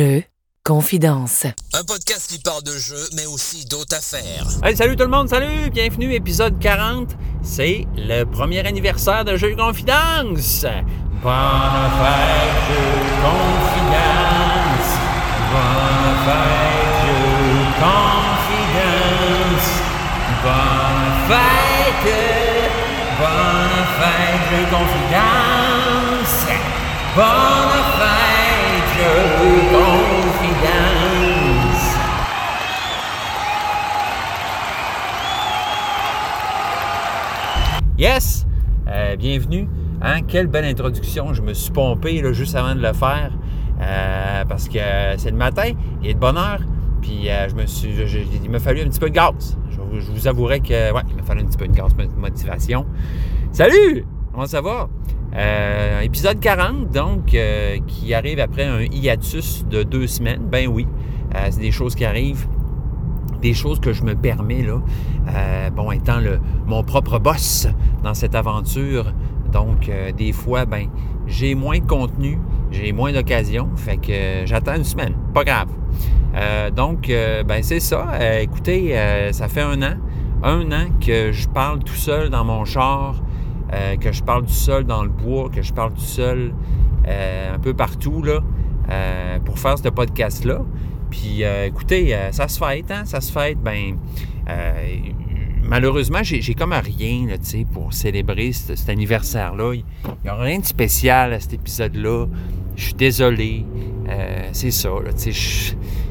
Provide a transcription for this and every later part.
Jeux, confidence. Un podcast qui parle de jeux, mais aussi d'autres affaires. Hey, salut tout le monde, salut! Bienvenue, épisode 40. C'est le premier anniversaire de Jeux Confidence. Bonne fête, Jeux Confidence. Bonne fête, Jeux Confidence. Bonne fête, bonne fête, Jeux Confidence. Bonne Yes! Euh, bienvenue. Hein? Quelle belle introduction. Je me suis pompé là, juste avant de le faire euh, parce que c'est le matin, il est de bonne heure. Puis euh, je me suis, je- il m'a fallu un petit peu de gaz. Je, vous- avouerai que ouais, il m'a fallu un petit peu de gaz, de motivation. Salut! Comment ça va? Euh, épisode 40, donc, qui arrive après un hiatus de deux semaines. Ben oui, c'est des choses qui arrivent des choses que je me permets, là, euh, bon, étant mon propre boss dans cette aventure. Donc, euh, des fois, ben, j'ai moins de contenu, j'ai moins d'occasions, fait que euh, j'attends une semaine, pas grave. Donc, ben, c'est ça. Écoutez, ça fait un an, un an que je parle tout seul dans mon char, que je parle tout seul dans le bois, que je parle seul euh, un peu partout, là, pour faire ce podcast-là. Puis, euh, écoutez, euh, ça se fête, hein? Ça se fête. Ben, euh, malheureusement, j'ai comme rien, là, pour célébrer ce- cet anniversaire-là. Il n'y a rien de spécial à cet épisode-là. Je suis désolé. C'est ça, là, je,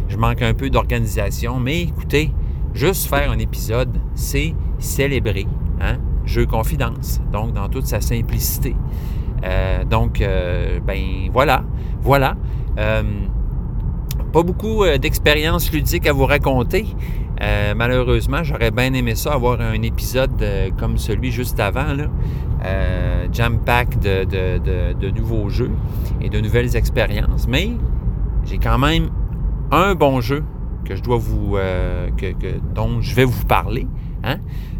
je manque un peu d'organisation. Mais écoutez, juste faire un épisode, c'est célébrer, hein? Jeu confidence, donc dans toute sa simplicité. Donc, ben voilà, voilà. Pas beaucoup euh, d'expérience ludique à vous raconter. Euh, malheureusement, j'aurais bien aimé ça, avoir un épisode euh, comme celui juste avant, là. Euh, jam-pack de, de- nouveaux jeux et de nouvelles expériences. Mais j'ai quand même un bon jeu que je dois vous, que, que- dont je vais vous parler. hein.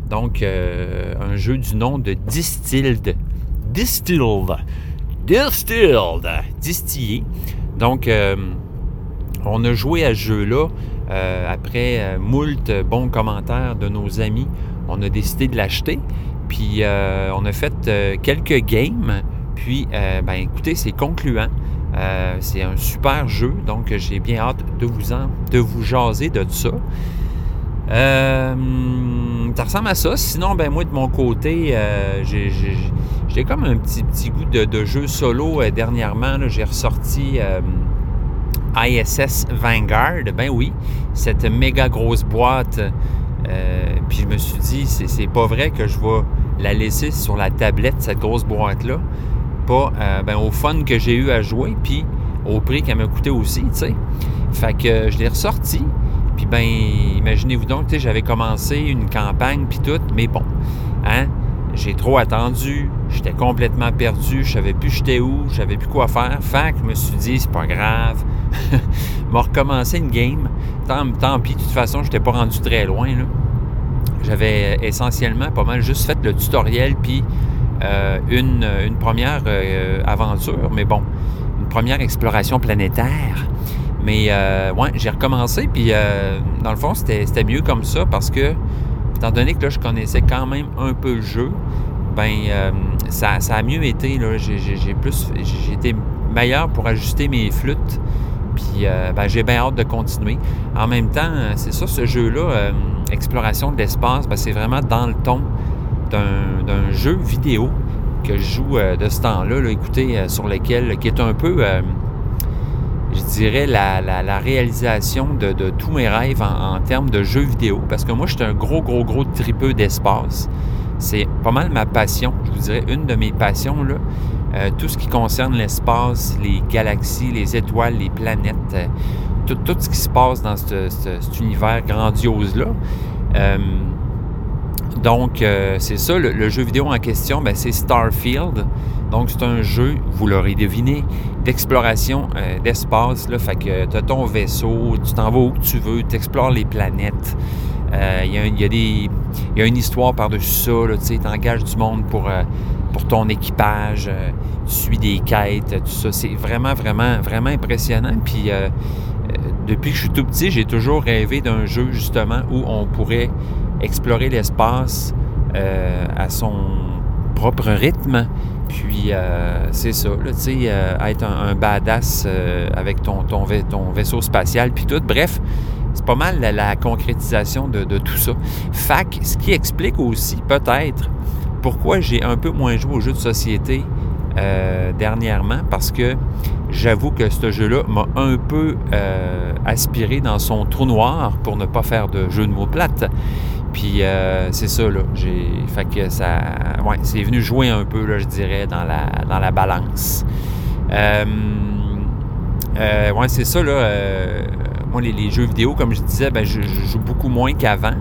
Donc, un jeu du nom de Distilled. Distilled. Distilled. Distillé. Donc, on a joué à ce jeu-là euh, après euh, moult bons commentaires de nos amis. On a décidé de l'acheter. Puis euh, on a fait euh, quelques games. Puis, ben écoutez, c'est concluant. C'est un super jeu. Donc, j'ai bien hâte de vous, en, de vous jaser de ça. Euh, ça ressemble à ça. Sinon, ben moi, de mon côté, j'ai- comme un petit, petit goût de, de jeu solo dernièrement. J'ai ressorti ISS Vanguard. Ben oui, cette méga grosse boîte. Euh, puis je me suis dit, c'est pas vrai que je vais la laisser sur la tablette, cette grosse boîte-là. Pas euh, ben, au fun que j'ai eu à jouer, puis au prix qu'elle m'a coûté aussi, tu sais. Fait que euh, je l'ai ressorti. Puis ben, imaginez-vous donc, tu sais, j'avais commencé une campagne, puis tout, mais bon, hein, j'ai trop attendu, j'étais complètement perdu, je savais plus j'étais où, je savais plus quoi faire. Fait que je me suis dit, c'est pas grave, m'a recommencé une game. Tant, pis, de toute façon, j'étais pas rendu très loin. J'avais essentiellement pas mal juste fait le tutoriel, puis euh, une, première euh, aventure, mais bon, une première exploration planétaire. Mais euh, ouais, j'ai recommencé, puis euh, dans le fond, c'était mieux comme ça parce que, étant donné que là, je connaissais quand même un peu le jeu, ben euh, ça, ça a mieux été. j'ai été meilleur pour ajuster mes flûtes. Puis euh, ben, j'ai bien hâte de continuer. En même temps, euh, c'est ça, ce jeu-là, euh, exploration de l'espace, ben, c'est vraiment dans le ton d'un jeu vidéo que je joue de ce temps-là, là, écoutez, sur lequel, qui est un peu, je dirais, la, la- réalisation de, tous mes rêves en, en termes de jeux vidéo. Parce que moi, je suis un gros, gros, gros tripeux d'espace. C'est pas mal ma passion, je vous dirais, une de mes passions, là. Euh, tout ce qui concerne l'espace, les galaxies, les étoiles, les planètes, euh, tout, ce qui se passe dans ce- ce- cet univers grandiose-là. Euh, donc, c'est ça, le, jeu vidéo en question, ben, c'est Starfield. Donc, c'est un jeu, vous l'aurez deviné, d'exploration d'espace. Fait que tu as ton vaisseau, tu t'en vas où tu veux, tu explores les planètes. Il y, a, une histoire par-dessus ça. Tu engages du monde pour, pour ton équipage. tu suis des quêtes, tout ça. C'est vraiment, vraiment, vraiment impressionnant. Puis depuis que je suis tout petit, j'ai toujours rêvé d'un jeu justement où on pourrait explorer l'espace à son propre rythme. Puis euh, c'est ça, tu sais, euh, être un, badass euh, avec ton, ton, ton, vaisseau spatial, puis tout. Bref, c'est pas mal la, concrétisation de, tout ça. Fac, ce qui explique aussi peut-être pourquoi j'ai un peu moins joué aux jeux de société dernièrement, parce que j'avoue que ce jeu-là m'a un peu aspiré dans son trou noir pour ne pas faire de jeu de mots plates. Puis euh, c'est ça, là. J'ai. Fait que ça. Ouais, c'est venu jouer un peu, là, je dirais, dans la, dans la balance. Euh, euh, ouais, c'est ça, là. Moi, les, jeux vidéo, comme je disais, ben, je, joue beaucoup moins qu'avant.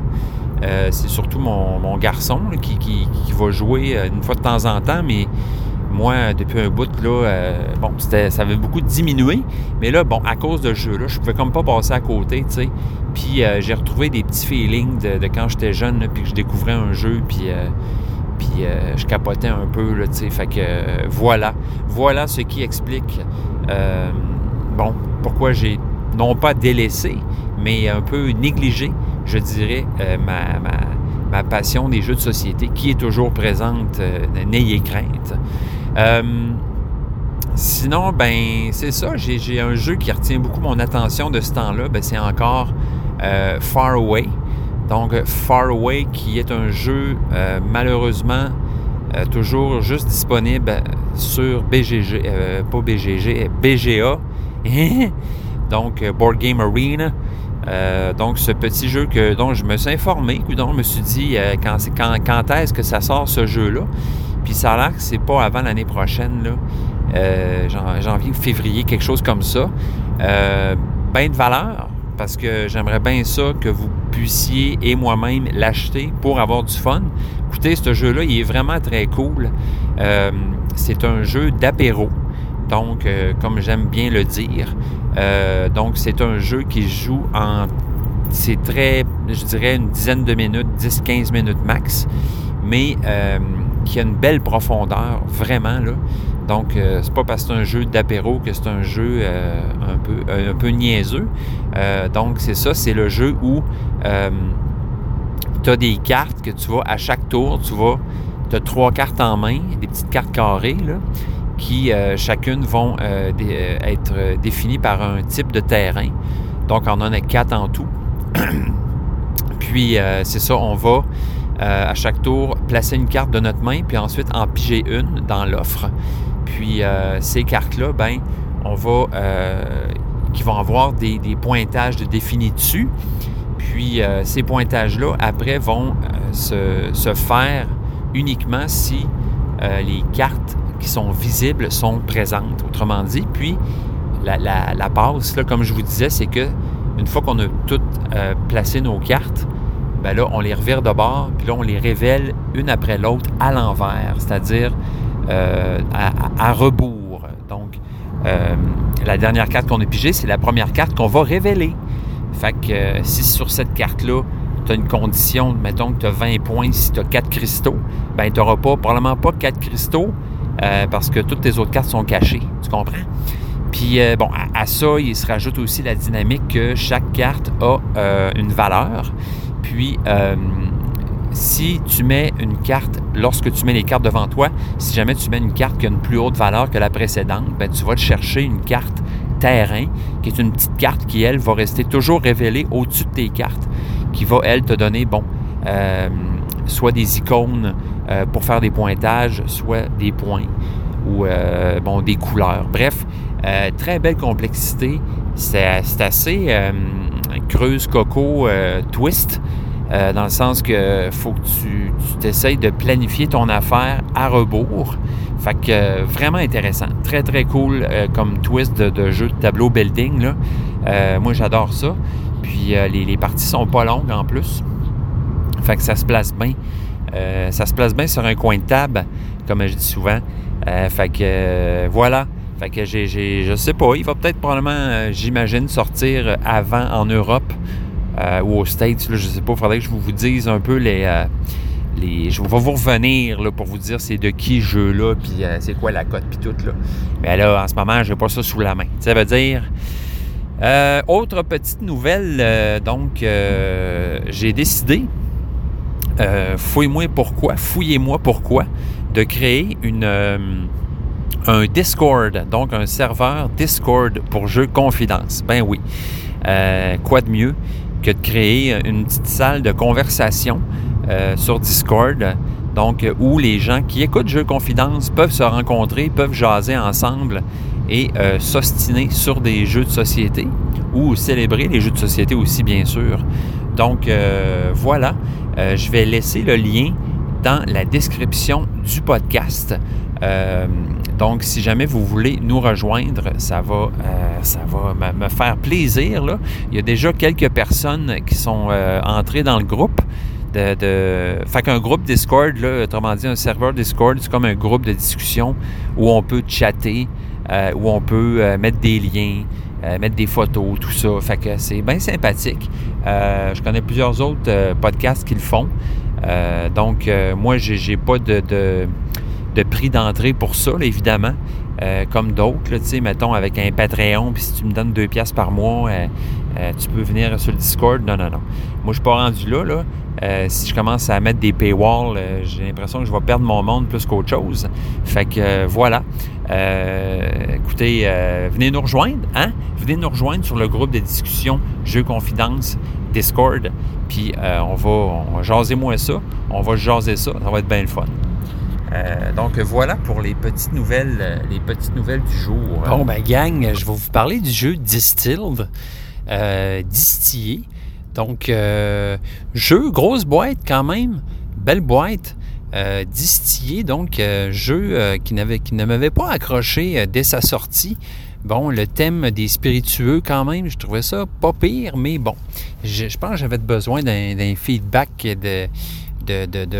c'est surtout mon, garçon qui, qui, va jouer une fois de temps en temps, mais moi, depuis un bout, là, euh, bon, ça avait beaucoup diminué. Mais là, bon, à cause de ce jeu-là, je pouvais comme pas passer à côté, tu sais. Puis euh, j'ai retrouvé des petits feelings de, quand j'étais jeune, puis que je découvrais un jeu, puis, euh, puis je capotais un peu, là, tu sais. Fait que voilà. Voilà ce qui explique, bon, pourquoi j'ai non pas délaissé, mais un peu négligé, je dirais, ma, ma, passion des jeux de société qui est toujours présente, n'ayez crainte. Euh, sinon, ben, c'est ça. J'ai un jeu qui retient beaucoup mon attention de ce temps-là. Ben, c'est encore euh, Far Away. Donc, Far Away, qui est un jeu euh, malheureusement toujours juste disponible sur BGG, pas BGG, BGA. donc, Board Game Arena. donc, ce petit jeu que, dont je me suis informé, dont je me suis dit quand, quand, est-ce que ça sort ce jeu-là? Puis ça a l'air que c'est pas avant l'année prochaine, euh, janvier ou février, quelque chose comme ça. Euh, ben de valeur, parce que j'aimerais bien ça que vous puissiez et moi-même l'acheter pour avoir du fun. Écoutez, ce jeu-là, il est vraiment très cool. Euh, c'est un jeu d'apéro. Donc, comme j'aime bien le dire. donc, c'est un jeu qui joue en... C'est très, je dirais, une dizaine de minutes, 10-15 minutes max. Mais qui a une belle profondeur, vraiment. Là. Donc, euh, c'est pas parce que c'est un jeu d'apéro que c'est un jeu euh, un, peu, un peu niaiseux. Euh, donc, c'est ça, c'est le jeu où tu as des cartes que tu vas, à chaque tour, tu vas, tu as trois cartes en main, des petites cartes carrées, là, qui chacune vont être définies par un type de terrain. Donc, on en a quatre en tout. Puis, c'est ça, on va euh, à chaque tour, placer une carte de notre main, puis ensuite en piger une dans l'offre. Puis euh, ces cartes-là, ben, on va, euh, qui vont avoir des, pointages de définis dessus. Puis ces pointages-là, après, vont se, faire uniquement si les cartes qui sont visibles sont présentes, autrement dit. Puis la, la, passe, là, comme je vous disais, c'est que une fois qu'on a toutes placé nos cartes, ben là, on les revire de bord, puis là, on les révèle une après l'autre à l'envers, c'est-à-dire euh, à, rebours. Donc, euh, la dernière carte qu'on a pigée, c'est la première carte qu'on va révéler. Fait que euh, si sur cette carte-là, tu as une condition, mettons que tu as 20 points si tu as 4 cristaux, ben tu n'auras pas, probablement pas 4 cristaux parce que toutes tes autres cartes sont cachées. Tu comprends? Puis, bon, à, ça, il se rajoute aussi la dynamique que chaque carte a une valeur. Puis, euh, si tu mets une carte, lorsque tu mets les cartes devant toi, si jamais tu mets une carte qui a une plus haute valeur que la précédente, ben, tu vas te chercher une carte terrain, qui est une petite carte qui, elle, va rester toujours révélée au-dessus de tes cartes, qui va, elle, te donner, bon, euh, soit des icônes euh, pour faire des pointages, soit des points ou, bon, des couleurs. Bref, très belle complexité. C'est assez creuse coco twist. Euh, dans le sens que faut que tu, t'essayes de planifier ton affaire à rebours. Fait que euh, vraiment intéressant. Très, très cool euh, comme twist de, jeu de tableau building. Moi, j'adore ça. Puis les, les, parties sont pas longues en plus. Fait que ça se place bien. ça se place bien sur un coin de table, comme je dis souvent. fait que voilà. Fait que j'ai, je sais pas, il va peut-être probablement, j'imagine, sortir avant en Europe euh, ou aux States, là, je sais pas, il faudrait que je vous, dise un peu les... Euh, les je vais vous revenir pour vous dire c'est de qui jeu-là, puis c'est quoi la cote, puis tout. Là. Mais là, en ce moment, je n'ai pas ça sous la main. Ça veut dire... autre petite nouvelle, donc j'ai décidé, fouille-moi pourquoi, fouillez-moi pourquoi, de créer une, un Discord, donc un serveur Discord pour jeux confidence. Ben oui. Euh, quoi de mieux que de créer une petite salle de conversation euh, sur Discord, donc où les gens qui écoutent Jeux Confidence peuvent se rencontrer, peuvent jaser ensemble et euh, s'ostiner sur des jeux de société ou célébrer les jeux de société aussi, bien sûr. Donc voilà, je vais laisser le lien dans la description du podcast. Donc, si jamais vous voulez nous rejoindre, ça va, euh, ça va me, faire plaisir. Il y a déjà quelques personnes qui sont euh, entrées dans le groupe. De, groupe Discord, autrement dit, un serveur Discord, c'est comme un groupe de discussion où on peut chatter, euh, où on peut mettre des liens, mettre des photos, tout ça. Fait que c'est bien sympathique. je connais plusieurs autres podcasts qui le font. donc, moi, j'ai pas de prix d'entrée pour ça, évidemment. Euh, comme d'autres, tu sais, mettons avec un Patreon, puis si tu me donnes deux pièces par mois, euh, euh, tu peux venir sur le Discord. Non, non, non. Moi, je suis pas rendu là. là. si je commence à mettre des paywalls, j'ai l'impression que je vais perdre mon monde plus qu'autre chose. Fait que voilà. Écoutez, venez nous rejoindre, hein? Venez nous rejoindre sur le groupe de discussion Jeux Confidence Discord. Puis on va, on va jaser moins ça. On va jaser ça. Ça va être bien le fun. Euh, donc voilà pour les petites nouvelles, euh, les petites nouvelles du jour. Bon ben gang, je vais vous parler du jeu Distilled, euh, distillé. Donc jeu grosse boîte quand même, belle boîte. Distillé, donc jeu qui, qui ne m'avait pas accroché dès sa sortie. Bon, le thème des spiritueux, quand même, je trouvais ça pas pire, mais bon, je, pense que j'avais besoin d'un feedback de,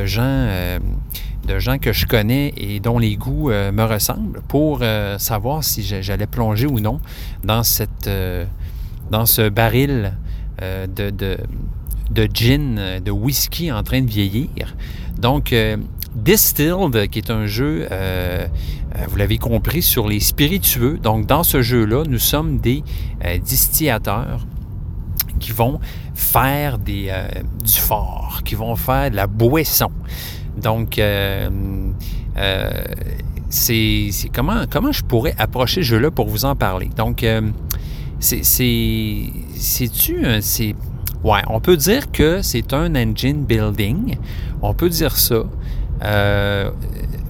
gens que je connais et dont les goûts euh, me ressemblent pour euh, savoir si j'allais plonger ou non dans, euh, ce baril de, gin, de whisky en train de vieillir. Donc, Distilled, qui est un jeu, vous l'avez compris, sur les spiritueux. Donc, dans ce jeu-là, nous sommes des distillateurs qui vont faire des, du fort, qui vont faire de la boisson. Donc, euh, euh, c'est comment, comment je pourrais approcher ce jeu-là pour vous en parler? Donc, euh, c'est c'est-tu c'est ouais, on peut dire que c'est un engine building. On peut dire ça.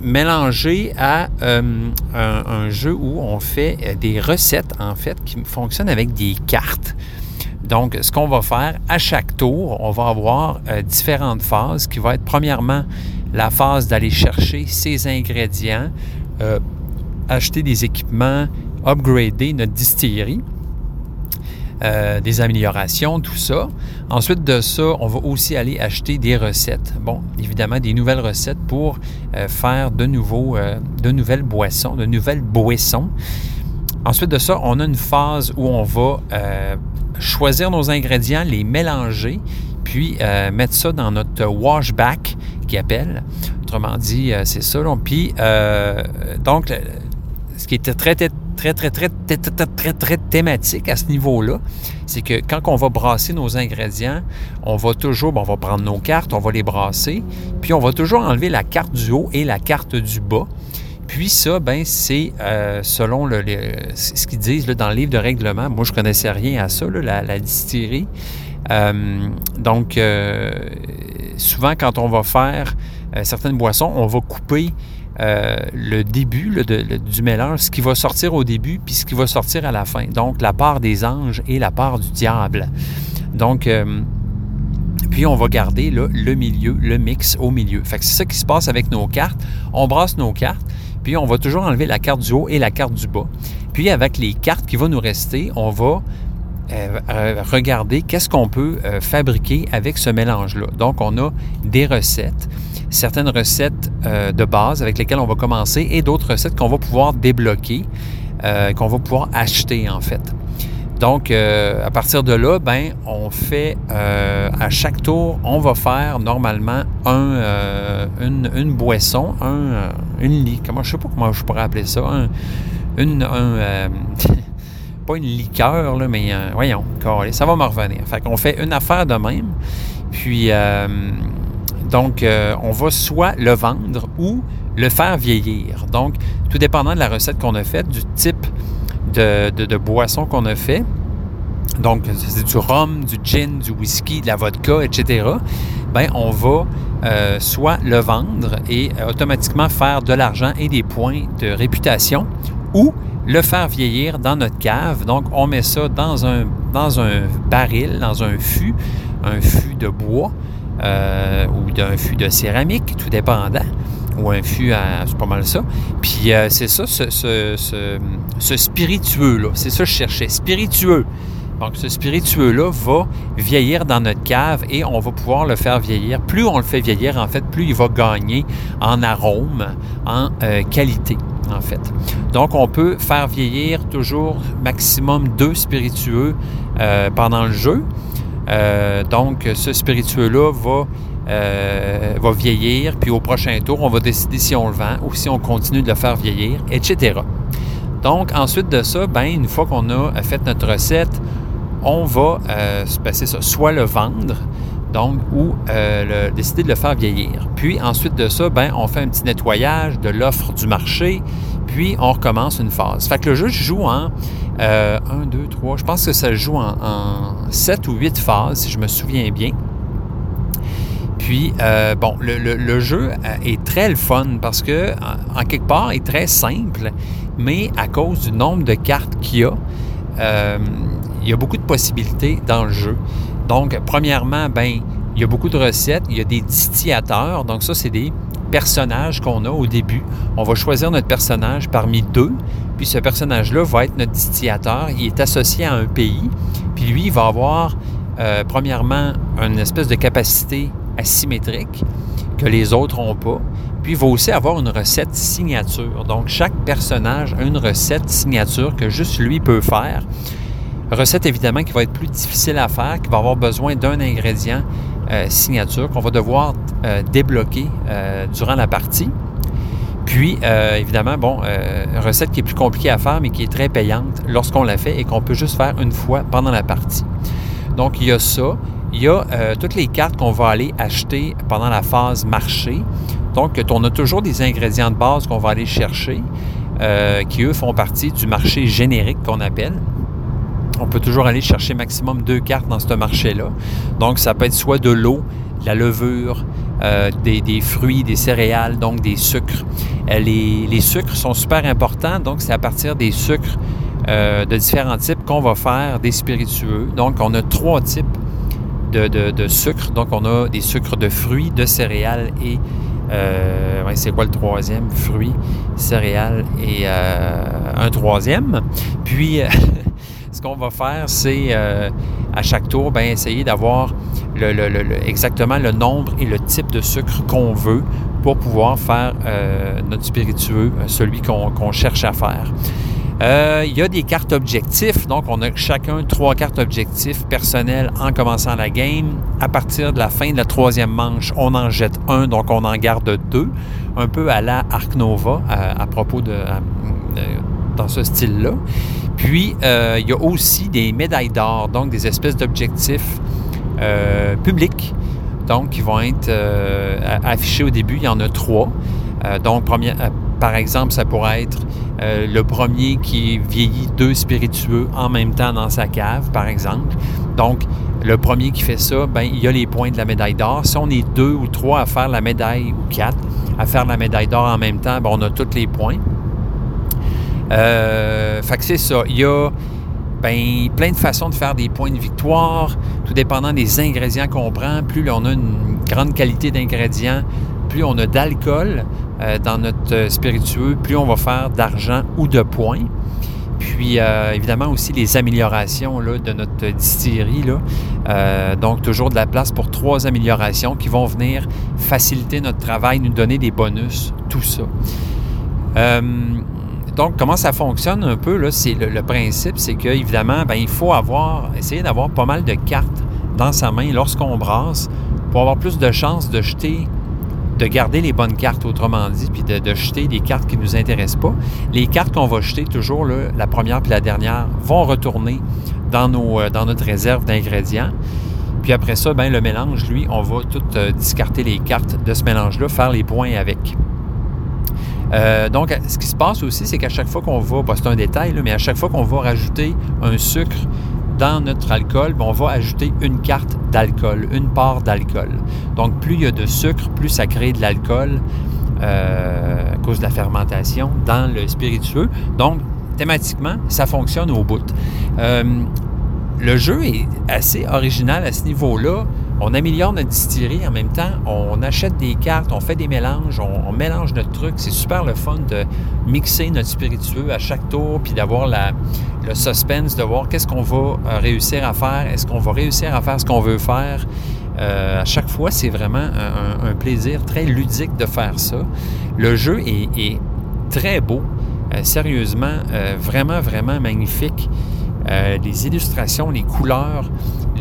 mélangé à un, un, jeu où on fait des recettes, en fait, qui fonctionnent avec des cartes. Donc, ce qu'on va faire, à chaque tour, on va avoir différentes phases qui vont être premièrement la phase d'aller chercher ces ingrédients, euh, acheter des équipements, upgrader notre distillerie, euh, des améliorations, tout ça. Ensuite de ça, on va aussi aller acheter des recettes. Bon, évidemment, des nouvelles recettes pour euh, faire de, nouveaux, de nouvelles boissons, de nouvelles boissons. Ensuite de ça, on a une phase où on va choisir nos ingrédients, les mélanger, puis mettre ça dans notre washback qui appelle. Autrement dit, euh, c'est ça. Puis, euh, donc, ce qui était très, très, très, très, très, très, très, thématique à ce niveau-là, c'est que quand on va brasser nos ingrédients, on va toujours, on va prendre nos cartes, on va les brasser, puis on va toujours enlever la carte du haut et la carte du bas. Puis ça, ben c'est euh, selon le, ce qu'ils disent dans le livre de règlement. Moi, je connaissais rien à ça, la, distillerie. donc, souvent, quand on va faire euh, certaines boissons, on va couper euh, le début du mélange, ce qui va sortir au début, puis ce qui va sortir à la fin. Donc, la part des anges et la part du diable. Donc, euh, puis on va garder le milieu, le mix au milieu. Fait que c'est ça qui se passe avec nos cartes. On brasse nos cartes, puis on va toujours enlever la carte du haut et la carte du bas. Puis avec les cartes qui vont nous rester, on va euh, regarder qu'est-ce qu'on peut fabriquer avec ce mélange-là. Donc, on a des recettes, certaines recettes euh, de base avec lesquelles on va commencer et d'autres recettes qu'on va pouvoir débloquer, qu'on va pouvoir acheter en fait. Donc, euh, à partir de là, ben, on fait euh, à chaque tour, on va faire normalement un, euh, une, une, boisson, un, une lit. Comment je sais pas comment je pourrais appeler ça, un, une, un, pas une liqueur là, mais voyons, ça va me revenir. Fait qu'on fait une affaire de même, puis donc on va soit le vendre ou le faire vieillir. Donc, tout dépendant de la recette qu'on a faite, du type de, boissons qu'on a fait. Donc, c'est du rhum, du gin, du whisky, de la vodka, etc. Ben, on va euh, soit le vendre et euh, automatiquement faire de l'argent et des points de réputation, ou le faire vieillir dans notre cave. Donc, on met ça dans un, dans un baril, dans un fût, un fût de bois euh, ou d'un fût de céramique, tout dépendant ou un fût c'est pas mal ça. Puis euh, c'est ça, ce, spiritueux-là. C'est ça que je cherchais, spiritueux. Donc ce spiritueux-là va vieillir dans notre cave et on va pouvoir le faire vieillir. Plus on le fait vieillir, en fait, plus il va gagner en arôme, en euh, qualité, en fait. Donc on peut faire vieillir toujours maximum deux spiritueux pendant le jeu. Donc ce spiritueux-là va euh, va vieillir, puis au prochain tour, on va décider si on le vend ou si on continue de le faire vieillir, etc. Donc, ensuite de ça, ben, une fois qu'on a fait notre recette, on va euh, passer ça, soit le vendre, donc, ou euh, décider de le faire vieillir. Puis ensuite de ça, ben, on fait un petit nettoyage de l'offre du marché, puis on recommence une phase. Fait que le jeu joue en 1, 2, 3, je pense que ça joue en, en 7 ou 8 phases, si je me souviens bien. Puis, euh, bon, le, jeu euh, est très le fun parce que, en, quelque part, est très simple, mais à cause du nombre de cartes qu'il y a, euh, il y a beaucoup de possibilités dans le jeu. Donc, premièrement, ben, il y a beaucoup de recettes, il y a des distillateurs, donc ça, c'est des personnages qu'on a au début. On va choisir notre personnage parmi deux, puis ce personnage-là va être notre distillateur. Il est associé à un pays, puis lui, il va avoir, premièrement, une espèce de capacité asymétrique que les autres n'ont pas. Puis il va aussi avoir une recette signature. Donc chaque personnage a une recette signature que juste lui peut faire. Recette évidemment qui va être plus difficile à faire, qui va avoir besoin d'un ingrédient euh, signature qu'on va devoir euh, débloquer euh, durant la partie. Puis, évidemment, bon, recette qui est plus compliquée à faire, mais qui est très payante lorsqu'on la fait et qu'on peut juste faire une fois pendant la partie. Donc, il y a ça il y a toutes les cartes qu'on va aller acheter pendant la phase marché. Donc, on a toujours des ingrédients de base qu'on va aller chercher, qui eux font partie du marché générique qu'on appelle. On peut toujours aller chercher maximum deux cartes dans ce marché-là. Donc, ça peut être soit de l'eau, de la levure, euh, des, fruits, des céréales, donc des sucres. les, les sucres sont super importants, donc c'est à partir des sucres de différents types qu'on va faire des spiritueux. Donc, on a trois types de, sucre. Donc, on a des sucres de fruits, de céréales et. Euh, c'est quoi le troisième? Fruits, céréales et euh, un troisième. Puis, ce qu'on va faire, c'est à chaque tour, ben, essayer d'avoir exactement le nombre et le type de sucre qu'on veut pour pouvoir faire euh, notre spiritueux, celui qu'on cherche à faire. Euh, il y a des cartes objectifs. Donc, on a chacun trois cartes objectifs personnelles en commençant la game. À partir de la fin de la troisième manche, on en jette un, donc on en garde deux. Un peu à la Arc Nova à, propos de, dans ce style-là. Puis, euh, il y a aussi des médailles d'or, donc des espèces d'objectifs euh, publics, donc qui vont être affichés au début. Il y en a trois. donc, première, par exemple, ça pourrait être euh, le premier qui vieillit deux spiritueux en même temps dans sa cave, par exemple. Donc, le premier qui fait ça, ben, il y a les points de la médaille d'or. Si on est deux ou trois à faire la médaille, ou quatre, à faire la médaille d'or en même temps, ben, on a tous les points. Euh, fait que c'est ça. Il y a ben, plein de façons de faire des points de victoire, tout dépendant des ingrédients qu'on prend. Plus on a une grande qualité d'ingrédients, plus on a d'alcool euh, dans notre euh, spiritueux, plus on va faire d'argent ou de points. Puis euh, évidemment aussi les améliorations là, de notre distillerie. Là. donc toujours de la place pour trois améliorations qui vont venir faciliter notre travail, nous donner des bonus, tout ça. Donc, comment ça fonctionne un peu, là, c'est le, principe, c'est qu'évidemment, ben, il faut avoir, essayer d'avoir pas mal de cartes dans sa main lorsqu'on brasse pour avoir plus de chances de jeter, de garder les bonnes cartes, autrement dit, puis de, jeter des cartes qui ne nous intéressent pas. Les cartes qu'on va jeter, toujours la première puis la dernière, vont retourner dans, euh, notre réserve d'ingrédients. Puis après ça, ben, le mélange, lui, on va tout euh, discarter les cartes de ce mélange-là, faire les points avec. Euh, donc, ce qui se passe aussi, c'est qu'à chaque fois qu'on va, c'est un détail, mais à chaque fois qu'on va rajouter un sucre dans notre alcool, ben, on va ajouter une carte d'alcool, une part d'alcool. Donc, plus il y a de sucre, plus ça crée de l'alcool euh, à cause de la fermentation dans le spiritueux. Donc, thématiquement, ça fonctionne au bout. Euh, le jeu est assez original à ce niveau-là. On améliore notre distillerie en même temps. On achète des cartes, on fait des mélanges, on, mélange notre truc. C'est super le fun de mixer notre spiritueux à chaque tour, puis d'avoir le suspense de voir qu'est-ce qu'on va euh, réussir à faire. Est-ce qu'on va réussir à faire ce qu'on veut faire? Euh, à chaque fois, c'est vraiment un, plaisir très ludique de faire ça. Le jeu est, très beau, euh, sérieusement, vraiment, vraiment magnifique. Les illustrations, les couleurs,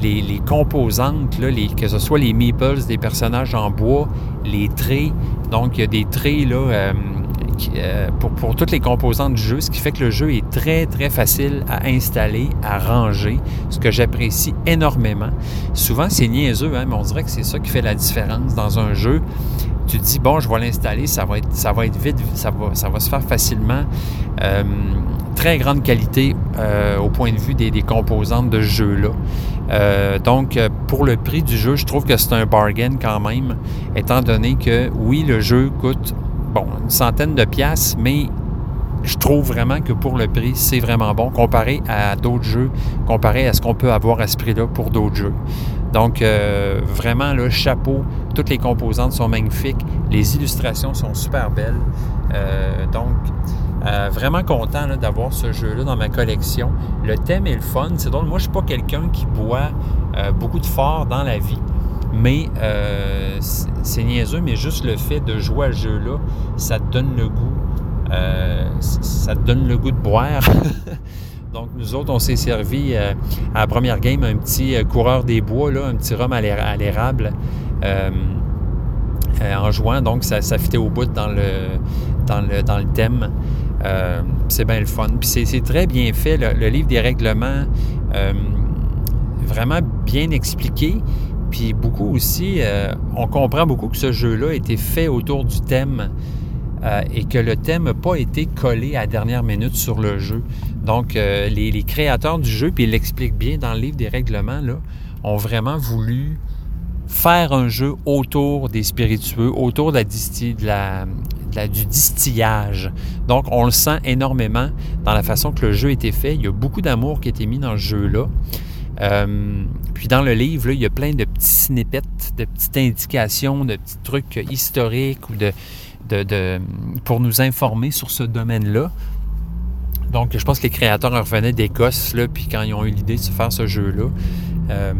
les, composantes, là, que ce soit les meeples des personnages en bois, les traits. Donc, il y a des traits là, euh, euh, pour, pour, toutes les composantes du jeu, ce qui fait que le jeu est très, très facile à installer, à ranger, ce que j'apprécie énormément. Souvent, c'est niaiseux, hein, mais on dirait que c'est ça qui fait la différence dans un jeu. Tu te dis, bon, je vais l'installer, ça va être, ça va être vite, ça va, ça va se faire facilement très grande qualité euh, au point de vue des, composantes de ce jeu-là. Euh, donc, euh, pour le prix du jeu, je trouve que c'est un bargain quand même, étant donné que, oui, le jeu coûte, bon, une centaine de piastres, mais je trouve vraiment que pour le prix, c'est vraiment bon comparé à d'autres jeux, comparé à ce qu'on peut avoir à ce prix-là pour d'autres jeux. Donc, vraiment, le chapeau, toutes les composantes sont magnifiques, les illustrations sont super belles. donc, euh, vraiment content d'avoir ce jeu-là dans ma collection. Le thème est le fun. C'est drôle. Moi, je ne suis pas quelqu'un qui boit euh, beaucoup de fort dans la vie. Mais euh, c'est niaiseux, mais juste le fait de jouer à ce jeu-là, ça te donne le goût. ça te donne le goût de boire. Donc, nous autres, on s'est servi à la première game un petit coureur des bois, là, un petit rhum à l'érable. en jouant, donc ça, ça fitait au bout dans le, dans le, dans le thème. Euh, c'est bien le fun. Puis c'est très bien fait, le, livre des règlements, euh, vraiment bien expliqué. Puis beaucoup aussi, euh, on comprend beaucoup que ce jeu-là a été fait autour du thème et que le thème n'a pas été collé à la dernière minute sur le jeu. Donc, les, créateurs du jeu, puis ils l'expliquent bien dans le livre des règlements, là, ont vraiment voulu faire un jeu autour des spiritueux, autour de la, de la, du distillage. Donc, on le sent énormément dans la façon que le jeu a été fait. Il y a beaucoup d'amour qui a été mis dans ce jeu-là. Euh, puis dans le livre, il y a plein de petits snippets, de petites indications, de petits trucs historiques ou de, de, pour nous informer sur ce domaine-là. Donc, je pense que les créateurs revenaient d'Écosse, là, puis quand ils ont eu l'idée de se faire ce jeu-là. Euh,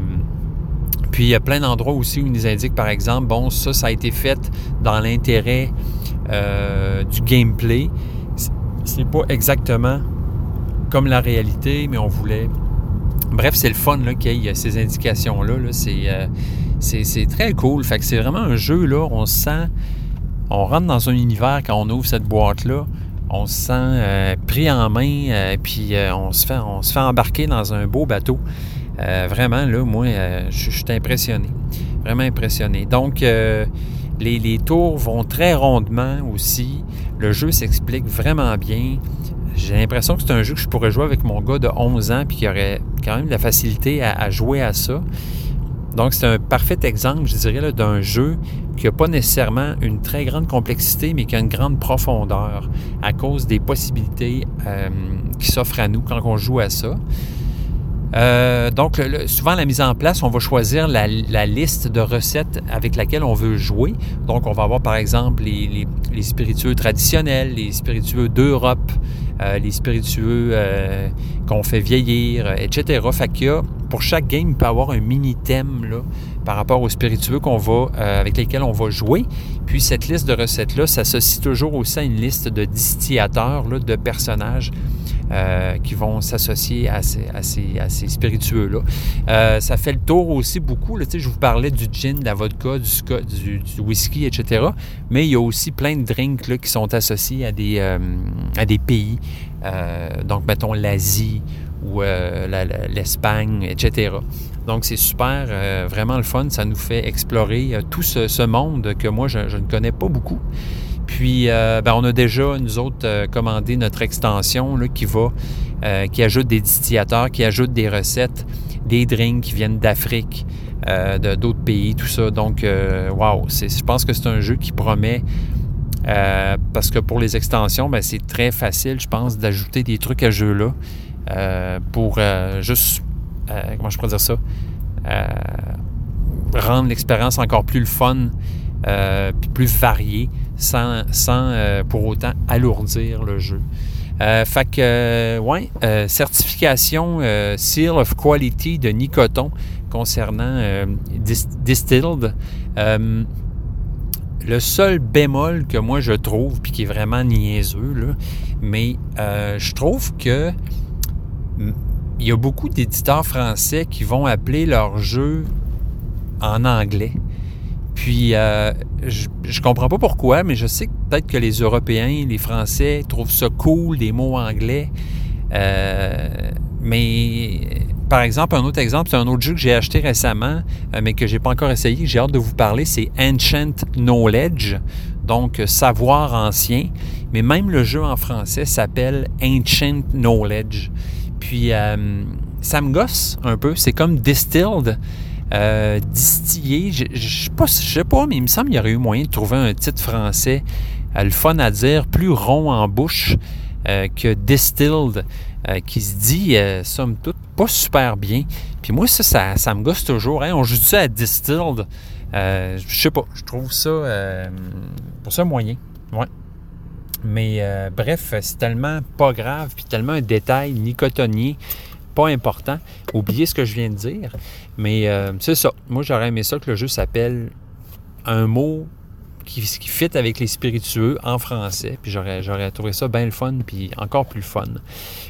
puis il y a plein d'endroits aussi où ils nous indiquent, par exemple, bon, ça, ça a été fait dans l'intérêt euh, du gameplay. C'est pas exactement comme la réalité, mais on voulait. Bref, c'est le fun qu'il y ait ces indications-là. Euh, c'est, très cool. Fait que c'est vraiment un jeu, là, on se sent. On rentre dans un univers quand on ouvre cette boîte-là. On se sent euh, pris en main, puis on, se fait, on se fait embarquer dans un beau bateau. vraiment, là, moi, je suis impressionné. Vraiment impressionné. Donc, les, tours vont très rondement aussi. Le jeu s'explique vraiment bien. J'ai l'impression que c'est un jeu que je pourrais jouer avec mon gars de 11 ans puis qui aurait quand même de la facilité à, jouer à ça. Donc, c'est un parfait exemple, je dirais, d'un jeu qui n'a pas nécessairement une très grande complexité, mais qui a une grande profondeur à cause des possibilités euh, qui s'offrent à nous quand on joue à ça. Euh, donc, souvent, la mise en place, on va choisir la, liste de recettes avec laquelle on veut jouer. Donc, on va avoir, par exemple, les, spiritueux traditionnels, les spiritueux d'Europe, euh, les spiritueux euh, qu'on fait vieillir, etc. Fait qu'il y a, pour chaque game, il peut avoir un mini-thème, là, par rapport aux spiritueux qu'on va, avec lesquels on va jouer. Puis cette liste de recettes-là s'associe toujours aussi à une liste de distillateurs, de personnages euh, qui vont s'associer à ces, spiritueux-là. Euh, ça fait le tour aussi beaucoup. Je vous parlais du gin, de la vodka, du, whisky, etc. Mais il y a aussi plein de drinks là, qui sont associés à des, des pays. donc, mettons l'Asie ou l'Espagne, etc. Donc, c'est super, euh, vraiment le fun. Ça nous fait explorer euh, tout ce, monde que moi, je, ne connais pas beaucoup. Puis, euh, ben, on a déjà, nous autres, commandé notre extension là, qui va, qui ajoute des distillateurs, qui ajoute des recettes, des drinks qui viennent d'Afrique, d'autres pays, tout ça. Donc, wow, je pense que c'est un jeu qui promet. parce que pour les extensions, ben, c'est très facile, je pense, d'ajouter des trucs à jeu-là pour juste euh, comment je pourrais dire ça, euh, rendre l'expérience encore plus le fun, euh, puis plus variée, sans, sans pour autant alourdir le jeu. fait que, ouais, certification Seal of Quality de Nicoton concernant Distilled. le seul bémol que moi je trouve, puis qui est vraiment niaiseux, là, mais je trouve que il y a beaucoup d'éditeurs français qui vont appeler leur jeu en anglais. Puis, euh, je, comprends pas pourquoi, mais je sais que peut-être que les Européens, les Français trouvent ça cool, des mots anglais. Euh, mais, par exemple, un autre exemple, c'est un autre jeu que j'ai acheté récemment, euh, mais que j'ai pas encore essayé, j'ai hâte de vous parler, c'est Ancient Knowledge, donc savoir ancien. Mais même le jeu en français s'appelle Ancient Knowledge. Puis ça me gosse un peu. C'est comme distilled. Euh, distillé, je ne sais pas, mais il me semble qu'il y aurait eu moyen de trouver un titre français, euh, le fun à dire, plus rond en bouche que distilled, qui se dit, somme toute, pas super bien. Puis moi, ça, ça, me gosse toujours. Hein. On joue ça à distilled? je sais pas, je trouve ça, pour ça, moyen. Ouais. Mais euh, bref, c'est tellement pas grave, puis tellement un détail nicotonier, pas important. Oubliez ce que je viens de dire. Mais euh, c'est ça. Moi, j'aurais aimé ça que le jeu s'appelle un mot qui, qui fit avec les spiritueux en français. Puis j'aurais, trouvé ça bien le fun, puis encore plus fun.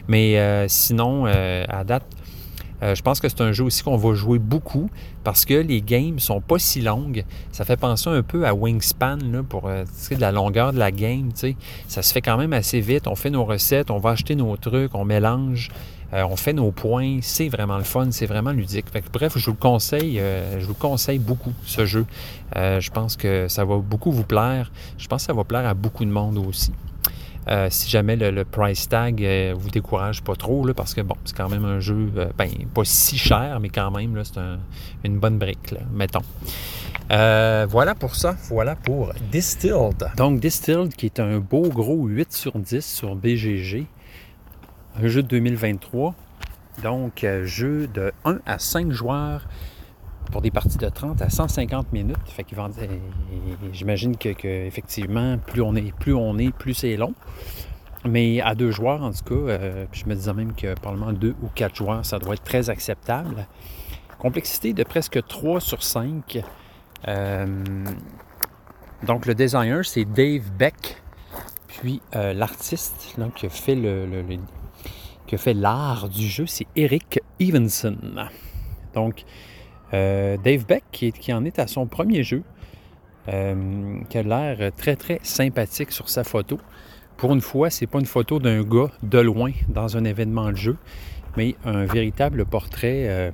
Mais euh, sinon, à date, euh, je pense que c'est un jeu aussi qu'on va jouer beaucoup parce que les games sont pas si longues. Ça fait penser un peu à Wingspan là, pour euh, de la longueur de la game. Ça se fait quand même assez vite. On fait nos recettes, on va acheter nos trucs, on mélange. Euh, on fait nos points, c'est vraiment le fun, c'est vraiment ludique. bref, je vous le conseille, je vous conseille beaucoup ce jeu. je pense que ça va beaucoup vous plaire. Je pense que ça va plaire à beaucoup de monde aussi. Euh, si jamais le, price tag euh, vous décourage pas trop, là, parce que bon, c'est quand même un jeu, euh, ben, pas si cher, mais quand même, c'est une bonne brique, mettons. voilà pour ça. Voilà pour Distilled. Donc, Distilled, qui est un beau gros 8 sur 10 sur BGG. Un jeu de 2023. Donc, jeu de 1 à 5 joueurs pour des parties de 30 à 150 minutes. Vont j'imagine que, effectivement, plus on est, plus on est, plus c'est long. Mais à deux joueurs, en tout cas, euh, je me disais même que probablement deux ou quatre joueurs, ça doit être très acceptable. Complexité de presque 3 sur 5. Euh, donc le designer, c'est Dave Beck. Puis euh, l'artiste qui fait le, qui fait l'art du jeu, c'est Eric Evenson. Donc, euh, Dave Beck, qui, en est à son premier jeu, euh, qui a l'air très très sympathique sur sa photo. Pour une fois, c'est pas une photo d'un gars de loin dans un événement de jeu, mais un véritable portrait euh,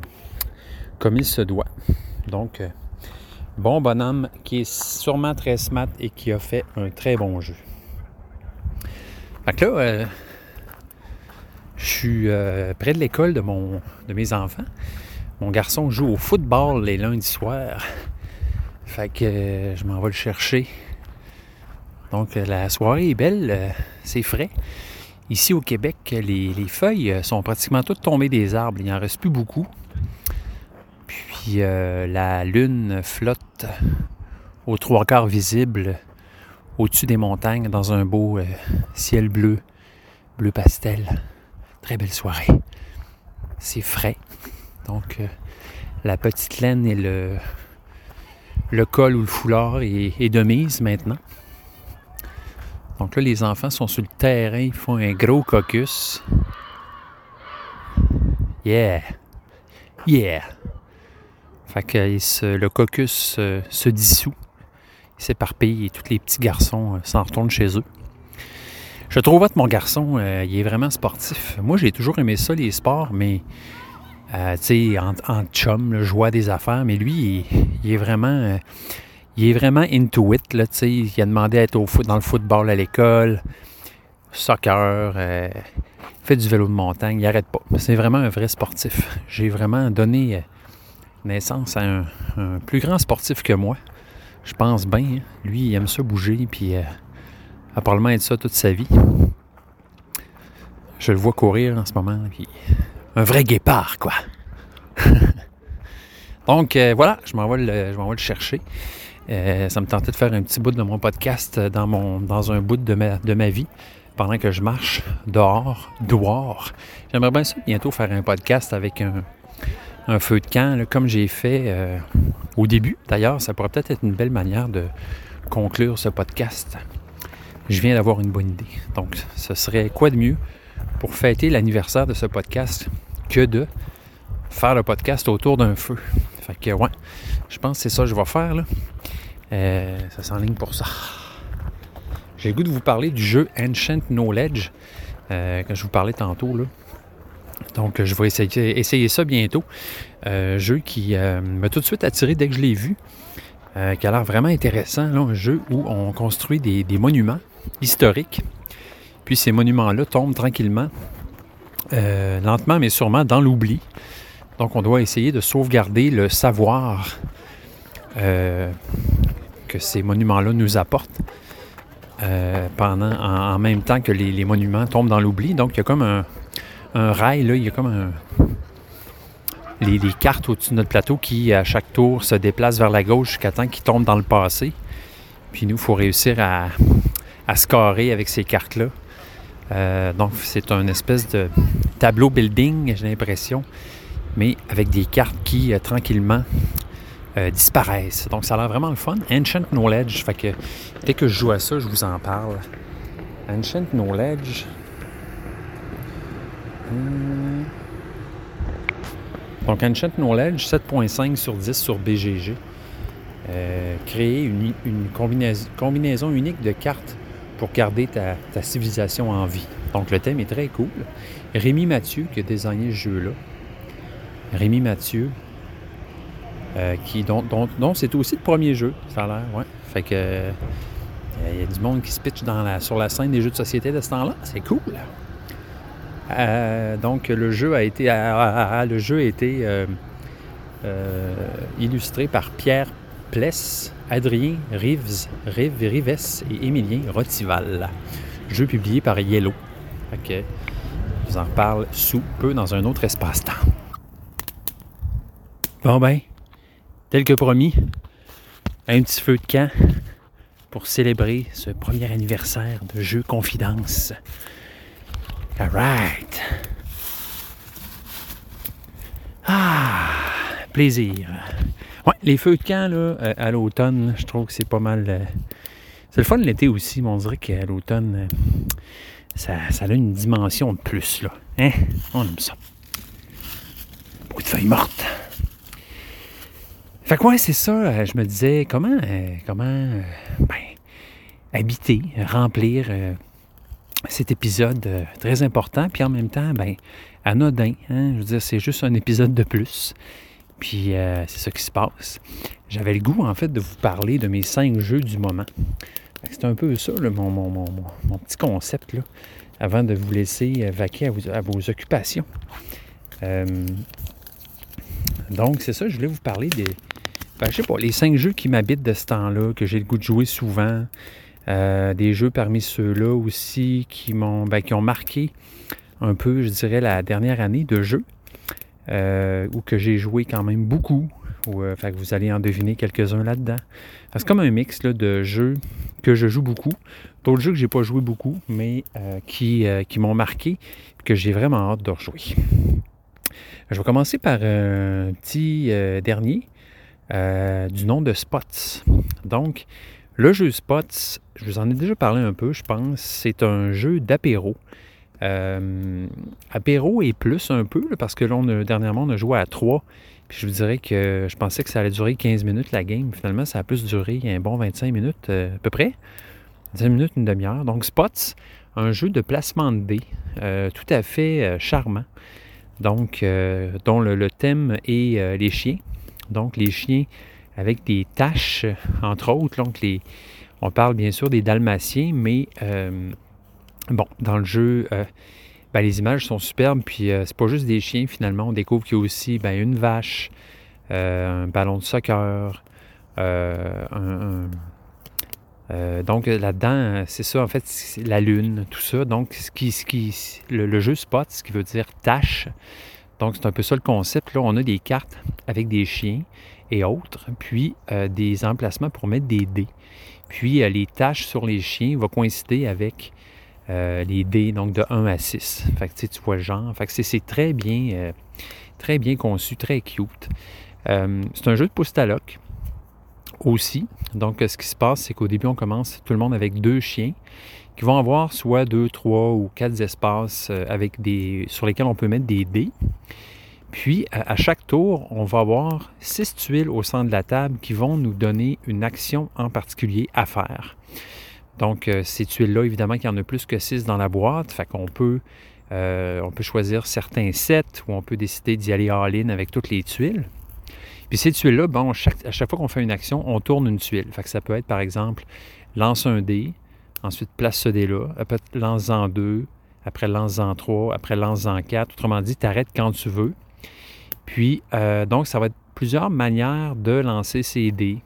comme il se doit. Donc, bon bonhomme qui est sûrement très smart et qui a fait un très bon jeu. Que là, je suis près de l'école de, de mes enfants. Mon garçon joue au football les lundis soirs. Fait que euh, je m'en vais le chercher. Donc euh, la soirée est belle, euh, c'est frais. Ici au Québec, les, feuilles sont pratiquement toutes tombées des arbres. Il n'y en reste plus beaucoup. Puis la lune flotte aux trois quarts visible au-dessus des montagnes dans un beau ciel bleu, bleu pastel. Très belle soirée. C'est frais. Donc, euh, la petite laine et le, col ou le foulard est, de mise maintenant. Donc là, les enfants sont sur le terrain, ils font un gros caucus. Yeah! Yeah! Fait que se- le caucus euh, se dissout, il s'éparpille et tous les petits garçons euh, s'en retournent chez eux. Je trouve que mon garçon, euh, il est vraiment sportif. Moi, j'ai toujours aimé ça, les sports, mais euh, tu sais, en, chum, là, je vois des affaires, mais lui, il, est vraiment. euh, il est vraiment into it, là. Il a demandé à être au foot, dans le football à l'école, soccer, il fait du vélo de montagne, il arrête pas. C'est vraiment un vrai sportif. J'ai vraiment donné naissance à un, un plus grand sportif que moi. Je pense bien. hein. Lui, il aime ça bouger, puis a probablement être ça toute sa vie. Je le vois courir en ce moment, un vrai guépard, quoi. Donc euh, voilà, je m'en vais le, chercher. Euh, ça me tentait de faire un petit bout de mon podcast dans, un bout de ma, vie pendant que je marche dehors, dehors. J'aimerais bien ça bientôt faire un podcast avec un, feu de camp, comme j'ai fait euh, au début. D'ailleurs, ça pourrait peut-être être une belle manière de conclure ce podcast. Je viens d'avoir une bonne idée. Donc, ce serait quoi de mieux pour fêter l'anniversaire de ce podcast que de faire le podcast autour d'un feu? Fait que, ouais, je pense que c'est ça que je vais faire. Euh, ça s'enligne pour ça. J'ai le goût de vous parler du jeu Ancient Knowledge, euh, que je vous parlais tantôt. Donc, je vais essayer, ça bientôt. Euh, jeu qui euh, m'a tout de suite attiré dès que je l'ai vu, euh, qui a l'air vraiment intéressant. Un jeu où on construit des monuments historiques. Puis ces monuments-là tombent tranquillement, euh, lentement mais sûrement, dans l'oubli. Donc, on doit essayer de sauvegarder le savoir euh, que ces monuments-là nous apportent euh, en, même temps que les, monuments tombent dans l'oubli. Donc, il y a comme un, rail, il y a comme un, les, les cartes au-dessus de notre plateau qui, à chaque tour, se déplacent vers la gauche jusqu'à temps qu'ils tombent dans le passé. Puis nous, il faut réussir à, à se carrer avec ces cartes-là. Euh, donc, c'est un espèce de tableau building, j'ai l'impression, mais avec des cartes qui, euh, tranquillement, euh, disparaissent. Donc, ça a l'air vraiment le fun. Ancient Knowledge, fait que dès que je joue à ça, je vous en parle. Ancient Knowledge. Hmm. Donc, Ancient Knowledge, 7.5 sur 10 sur BGG. Créer une, combinaison unique de cartes pour garder ta, civilisation en vie. Donc, le thème est très cool. Rémi Mathieu qui a designé ce jeu-là. Rémi Mathieu, euh, qui, dont, c'est aussi le premier jeu, ça a l'air, ouais. Fait que euh, il y a du monde qui se pitch sur la scène des jeux de société de ce temps-là. C'est cool. Euh, donc le jeu a été, le jeu a été illustré par Pierre Pless, Adrien Rives, Rives, Rives et Émilien Rotival. Jeu publié par Yellow. Je vous en reparle sous peu dans un autre espace-temps. Bon ben, tel que promis, un petit feu de camp pour célébrer ce premier anniversaire de Jeu Confidence. All right. Ah, plaisir. Ouais, les feux de camp, là, euh, à l'automne, je trouve que c'est pas mal. euh, c'est le fun l'été aussi, mais on dirait qu'à l'automne, euh, ça, ça a une dimension de plus, là. Hein? On aime ça. Beaucoup de feuilles mortes. Fait que ouais, c'est ça. je me disais, comment, comment, ben, habiter, remplir cet épisode très important, puis en même temps, ben, anodin. Hein? Je veux dire, c'est juste un épisode de plus. Puis euh, c'est ça qui se passe. J'avais le goût, en fait, de vous parler de mes cinq jeux du moment. C'est un peu ça, mon, mon- petit concept, avant de vous laisser euh, vaquer à, vos- occupations. Euh, donc, c'est ça, je voulais vous parler des, ben, je sais les cinq jeux qui m'habitent de ce temps-là, que j'ai le goût de jouer souvent. Des jeux parmi ceux-là aussi qui m'ont ben, qui ont marqué un peu, je dirais, la dernière année de jeu. Euh, ou que j'ai joué quand même beaucoup. Ou, euh, que vous allez en deviner quelques-uns là-dedans. C'est comme un mix de jeux que je joue beaucoup, d'autres jeux que j'ai pas joué beaucoup, mais euh, qui, euh, qui m'ont marqué, que j'ai vraiment hâte de rejouer. Je vais commencer par un petit dernier du nom de Spots. Donc, le jeu Spots, je vous en ai déjà parlé un peu, je pense. C'est un jeu d'apéro. Euh, apéro et plus un peu, parce que là, dernièrement, on a joué à 3. Puis je vous dirais que je pensais que ça allait durer 15 minutes la game. Finalement, ça a plus duré un bon 25 minutes à peu près. 10 minutes, une demi-heure. Donc, Spots, un jeu de placement de dés euh, tout à fait euh, charmant. Donc, euh, dont le, thème est les chiens. Donc, les chiens avec des taches, entre autres. Donc, on parle bien sûr des dalmatiens, mais bon, dans le jeu, ben, les images sont superbes. Puis, c'est pas juste des chiens finalement. On découvre qu'il y a aussi ben, une vache, un ballon de soccer, un euh, donc là-dedans, c'est ça, en fait, la lune, tout ça. Donc, ce qui, ce qui, le, jeu spot, ce qui veut dire tâche. Donc, c'est un peu ça le concept. Là, on a des cartes avec des chiens et autres, puis euh, des emplacements pour mettre des dés. Puis, euh, les tâches sur les chiens vont coïncider avec les dés, donc de 1 à 6. Fait que tu vois le genre. C'est très bien, très bien conçu, très cute. c'est un jeu de pouce aussi. Donc, ce qui se passe, c'est qu'au début, on commence tout le monde avec deux chiens qui vont avoir soit deux, trois ou quatre espaces euh, avec sur lesquels on peut mettre des dés. Puis, à chaque tour, on va avoir six tuiles au centre de la table qui vont nous donner une action en particulier à faire. Donc, euh, ces tuiles-là, évidemment qu'il y en a plus que six dans la boîte, fait qu'on peut, euh, on peut choisir certains sets ou on peut décider d'y aller all-in avec toutes les tuiles. Puis ces tuiles-là, bon, à chaque fois qu'on fait une action, on tourne une tuile. Fait que ça peut être, par exemple, lance un dé, ensuite place ce dé-là, après lance-en deux, après lance-en trois, après lance-en quatre. Autrement dit, tu arrêtes quand tu veux. Puis, euh, donc, ça va être plusieurs manières de lancer ces dés.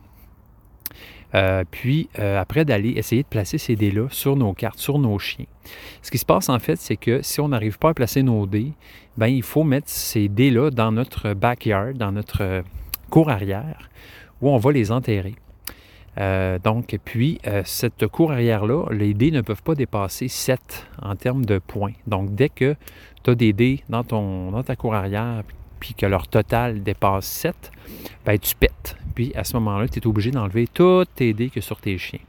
Euh, puis, euh, après, d'aller essayer de placer ces dés-là sur nos cartes, sur nos chiens. Ce qui se passe, en fait, c'est que si on n'arrive pas à placer nos dés, ben il faut mettre ces dés-là dans notre backyard, dans notre cour arrière où on va les enterrer. Euh, donc, puis, euh, cette cour arrière-là, les dés ne peuvent pas dépasser 7 en termes de points. Donc, dès que tu as des dés dans, ton, dans ta cour arrière, puis que leur total dépasse 7, ben, tu pètes. Puis, à ce moment-là, tu es obligé d'enlever tous tes dés que sur tes chiens.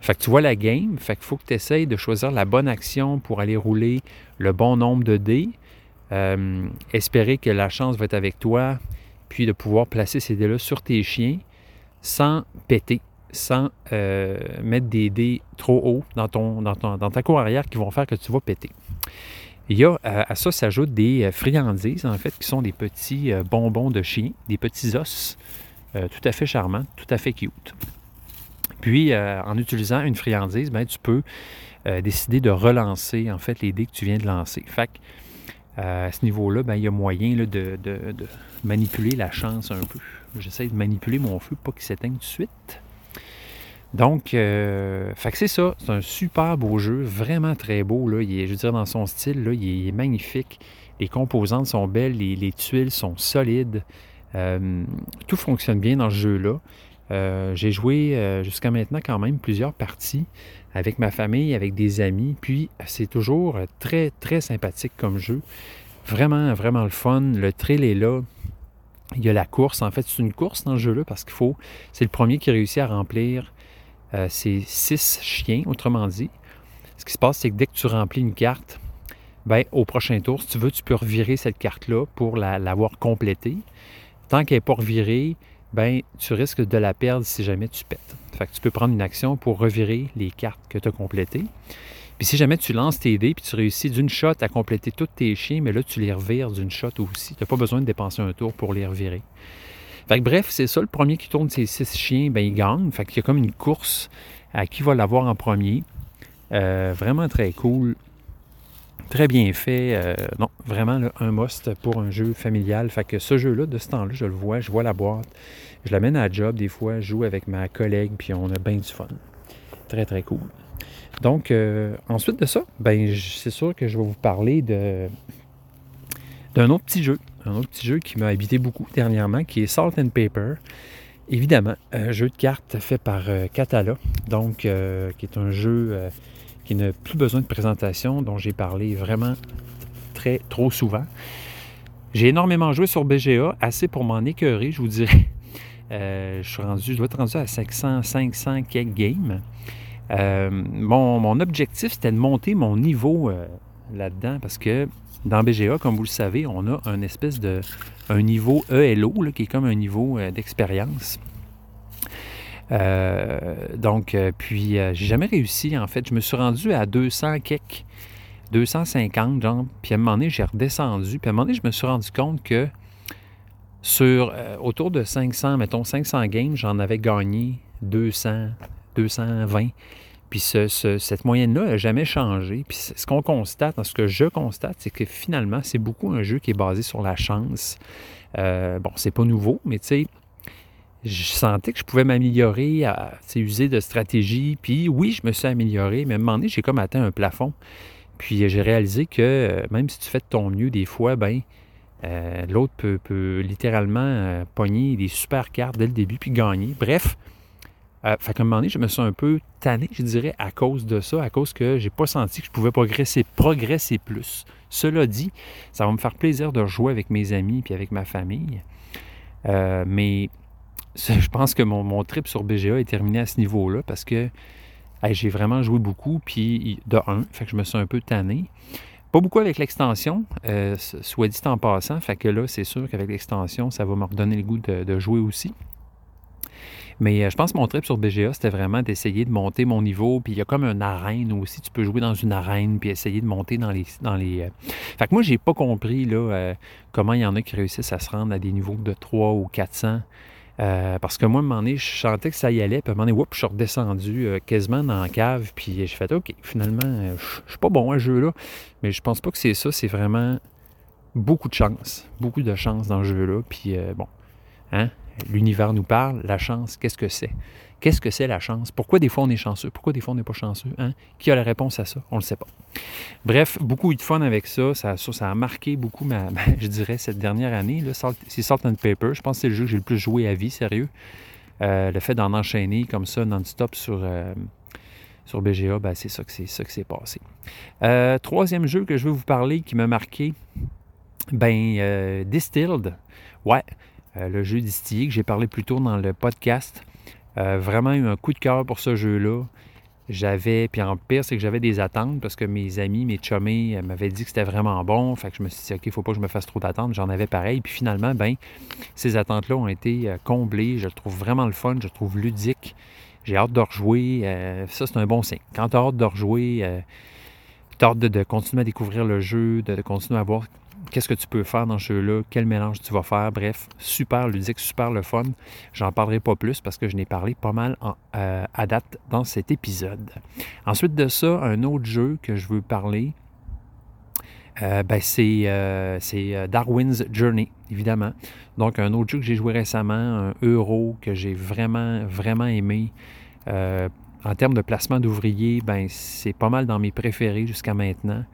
Fait que tu vois la game, fait faut que tu essayes de choisir la bonne action pour aller rouler le bon nombre de dés. Euh, espérer que la chance va être avec toi puis de pouvoir placer ces dés-là sur tes chiens sans péter, sans euh, mettre des dés trop hauts dans, ton, dans, ta cour arrière qui vont faire que tu vas péter. Il y a, euh, à ça s'ajoutent des euh, friandises, en fait, qui sont des petits bonbons de chien, des petits os, tout à fait charmants, tout à fait cute. Puis, en utilisant une friandise, ben, tu peux décider de relancer, en fait, les dés que tu viens de lancer. Fait à ce niveau-là, ben, il y a moyen de, manipuler la chance un peu. J'essaie de manipuler mon feu pas qu'il s'éteigne tout de suite. Donc, euh, c'est ça. C'est un super beau jeu, vraiment très beau. Là. Je veux dire, dans son style, là, il, est, magnifique. Les composantes sont belles, les, tuiles sont solides. Euh, tout fonctionne bien dans ce jeu-là. Euh, j'ai joué jusqu'à maintenant quand même plusieurs parties avec ma famille, avec des amis. Puis c'est toujours très, très sympathique comme jeu. Vraiment, vraiment le fun. Le trail est là. Il y a la course. En fait, c'est une course dans le jeu-là parce qu'il faut. C'est le premier qui réussit à remplir euh, ses six chiens, autrement dit. Ce qui se passe, c'est que dès que tu remplis une carte, ben, au prochain tour, si tu veux, tu peux revirer cette carte-là pour l'avoir complétée. Tant qu'elle n'est pas revirée, ben, tu risques de la perdre si jamais tu pètes. Fait tu peux prendre une action pour revirer les cartes que tu as complétées. Puis si jamais tu lances tes dés puis tu réussis d'une shot à compléter tous tes chiens, mais là tu les revires d'une shot aussi. Tu n'as pas besoin de dépenser un tour pour les revirer. Bref, c'est ça, le premier qui tourne ses six chiens, ben il gagne. Fait qu'il y a comme une course à qui va l'avoir en premier. Euh, vraiment très cool. Très bien fait. Euh, non, vraiment un must pour un jeu familial. Fait que ce jeu-là, de ce temps-là, je le vois, je vois la boîte. Je l'amène à job des fois, je joue avec ma collègue, puis on a bien du fun. Très, très cool. Donc, euh, ensuite de ça, ben, c'est sûr que je vais vous parler de, d'un autre petit jeu. Un autre petit jeu qui m'a habité beaucoup dernièrement, qui est Salt and Paper. Évidemment, un jeu de cartes fait par euh, Catala, donc qui est un jeu qui n'a plus besoin de présentation, dont j'ai parlé vraiment très, trop souvent. J'ai énormément joué sur BGA, assez pour m'en écœurer, je vous dirais. je suis rendu, je dois être rendu à 500, 500 quelques games. mon, objectif, c'était de monter mon niveau là-dedans parce que dans BGA, comme vous le savez, on a un espèce de un niveau ELO qui est comme un niveau d'expérience. donc, puis, j'ai jamais réussi, en fait. Je me suis rendu à 200 quelques 250, genre. Puis à un moment donné, j'ai redescendu. Puis à un moment donné, je me suis rendu compte que sur euh, autour de 500, mettons 500 games, j'en avais gagné 200, 220. Puis cette moyenne-là n'a jamais changé. Puis ce qu'on constate, ce que je constate, c'est que finalement, c'est beaucoup un jeu qui est basé sur la chance. Euh, bon, c'est pas nouveau, mais tu sais, je sentais que je pouvais m'améliorer, à user de stratégie. Puis oui, je me suis amélioré, mais à un moment donné, j'ai comme atteint un plafond. Puis j'ai réalisé que euh, même si tu fais de ton mieux, des fois, ben euh, l'autre peut, littéralement euh, pogner des super cartes dès le début puis gagner. Bref, euh, fait un moment donné, je me suis un peu tanné, je dirais, à cause de ça, à cause que j'ai pas senti que je pouvais progresser, progresser plus. Cela dit, ça va me faire plaisir de jouer avec mes amis puis avec ma famille. mais je pense que mon, mon, trip sur BGA est terminé à ce niveau-là parce que j'ai vraiment joué beaucoup, puis de un, fait que je me suis un peu tanné. Pas beaucoup avec l'extension, euh, soit dit en passant, fait que là, c'est sûr qu'avec l'extension, ça va me redonner le goût de, jouer aussi. Mais euh, je pense que mon trip sur BGA, c'était vraiment d'essayer de monter mon niveau. Puis il y a comme une arène aussi. Tu peux jouer dans une arène puis essayer de monter dans les. Dans les euh. Fait que moi, j'ai pas compris là, comment il y en a qui réussissent à se rendre à des niveaux de 3 ou 400 euh, parce que moi, à un moment donné, je sentais que ça y allait. Puis à un moment donné, je suis redescendu euh, quasiment dans la cave. Puis j'ai fait, OK, finalement, euh, je suis pas bon à ce jeu-là. Mais je pense pas que c'est ça. C'est vraiment beaucoup de chance. Beaucoup de chance dans ce jeu-là. Puis bon, hein, l'univers nous parle. La chance, qu'est-ce que c'est? Qu'est-ce que c'est la chance? Pourquoi des fois on est chanceux? Pourquoi des fois on n'est pas chanceux? Hein? Qui a la réponse à ça? On ne le sait pas. Bref, beaucoup eu de fun avec ça. Ça, ça, a marqué beaucoup, je dirais, cette dernière année. C'est Salt and Paper. Je pense que c'est le jeu que j'ai le plus joué à vie, sérieux. Euh, le fait d'en enchaîner comme ça, non-stop sur, euh, sur BGA, ben, c'est ça que c'est passé. Euh, troisième jeu que je veux vous parler qui m'a marqué, ben Distilled. Ouais, le jeu distillé que j'ai parlé plus tôt dans le podcast. Euh, vraiment eu un coup de cœur pour ce jeu-là. J'avais, puis en pire, c'est que j'avais des attentes parce que mes amis, mes chummés euh, m'avaient dit que c'était vraiment bon. Fait que je me suis dit, OK, il faut pas que je me fasse trop d'attentes. J'en avais pareil. Puis finalement, ben, ces attentes-là ont été euh, comblées. Je trouve vraiment le fun. Je le trouve ludique. J'ai hâte de rejouer. ça, c'est un bon signe. Quand tu as hâte de rejouer, tu as hâte de, continuer à découvrir le jeu, de continuer à voir qu'est-ce que tu peux faire dans ce jeu-là, quel mélange tu vas faire? Bref, super ludique, super le fun. J'en parlerai pas plus parce que je n'ai parlé pas mal euh, à date dans cet épisode. Ensuite de ça, un autre jeu que je veux parler, euh, ben c'est, euh, Darwin's Journey, évidemment. Donc, un autre jeu que j'ai joué récemment, un euro que j'ai vraiment, vraiment aimé. en termes de placement d'ouvriers, ben, c'est pas mal dans mes préférés jusqu'à maintenant.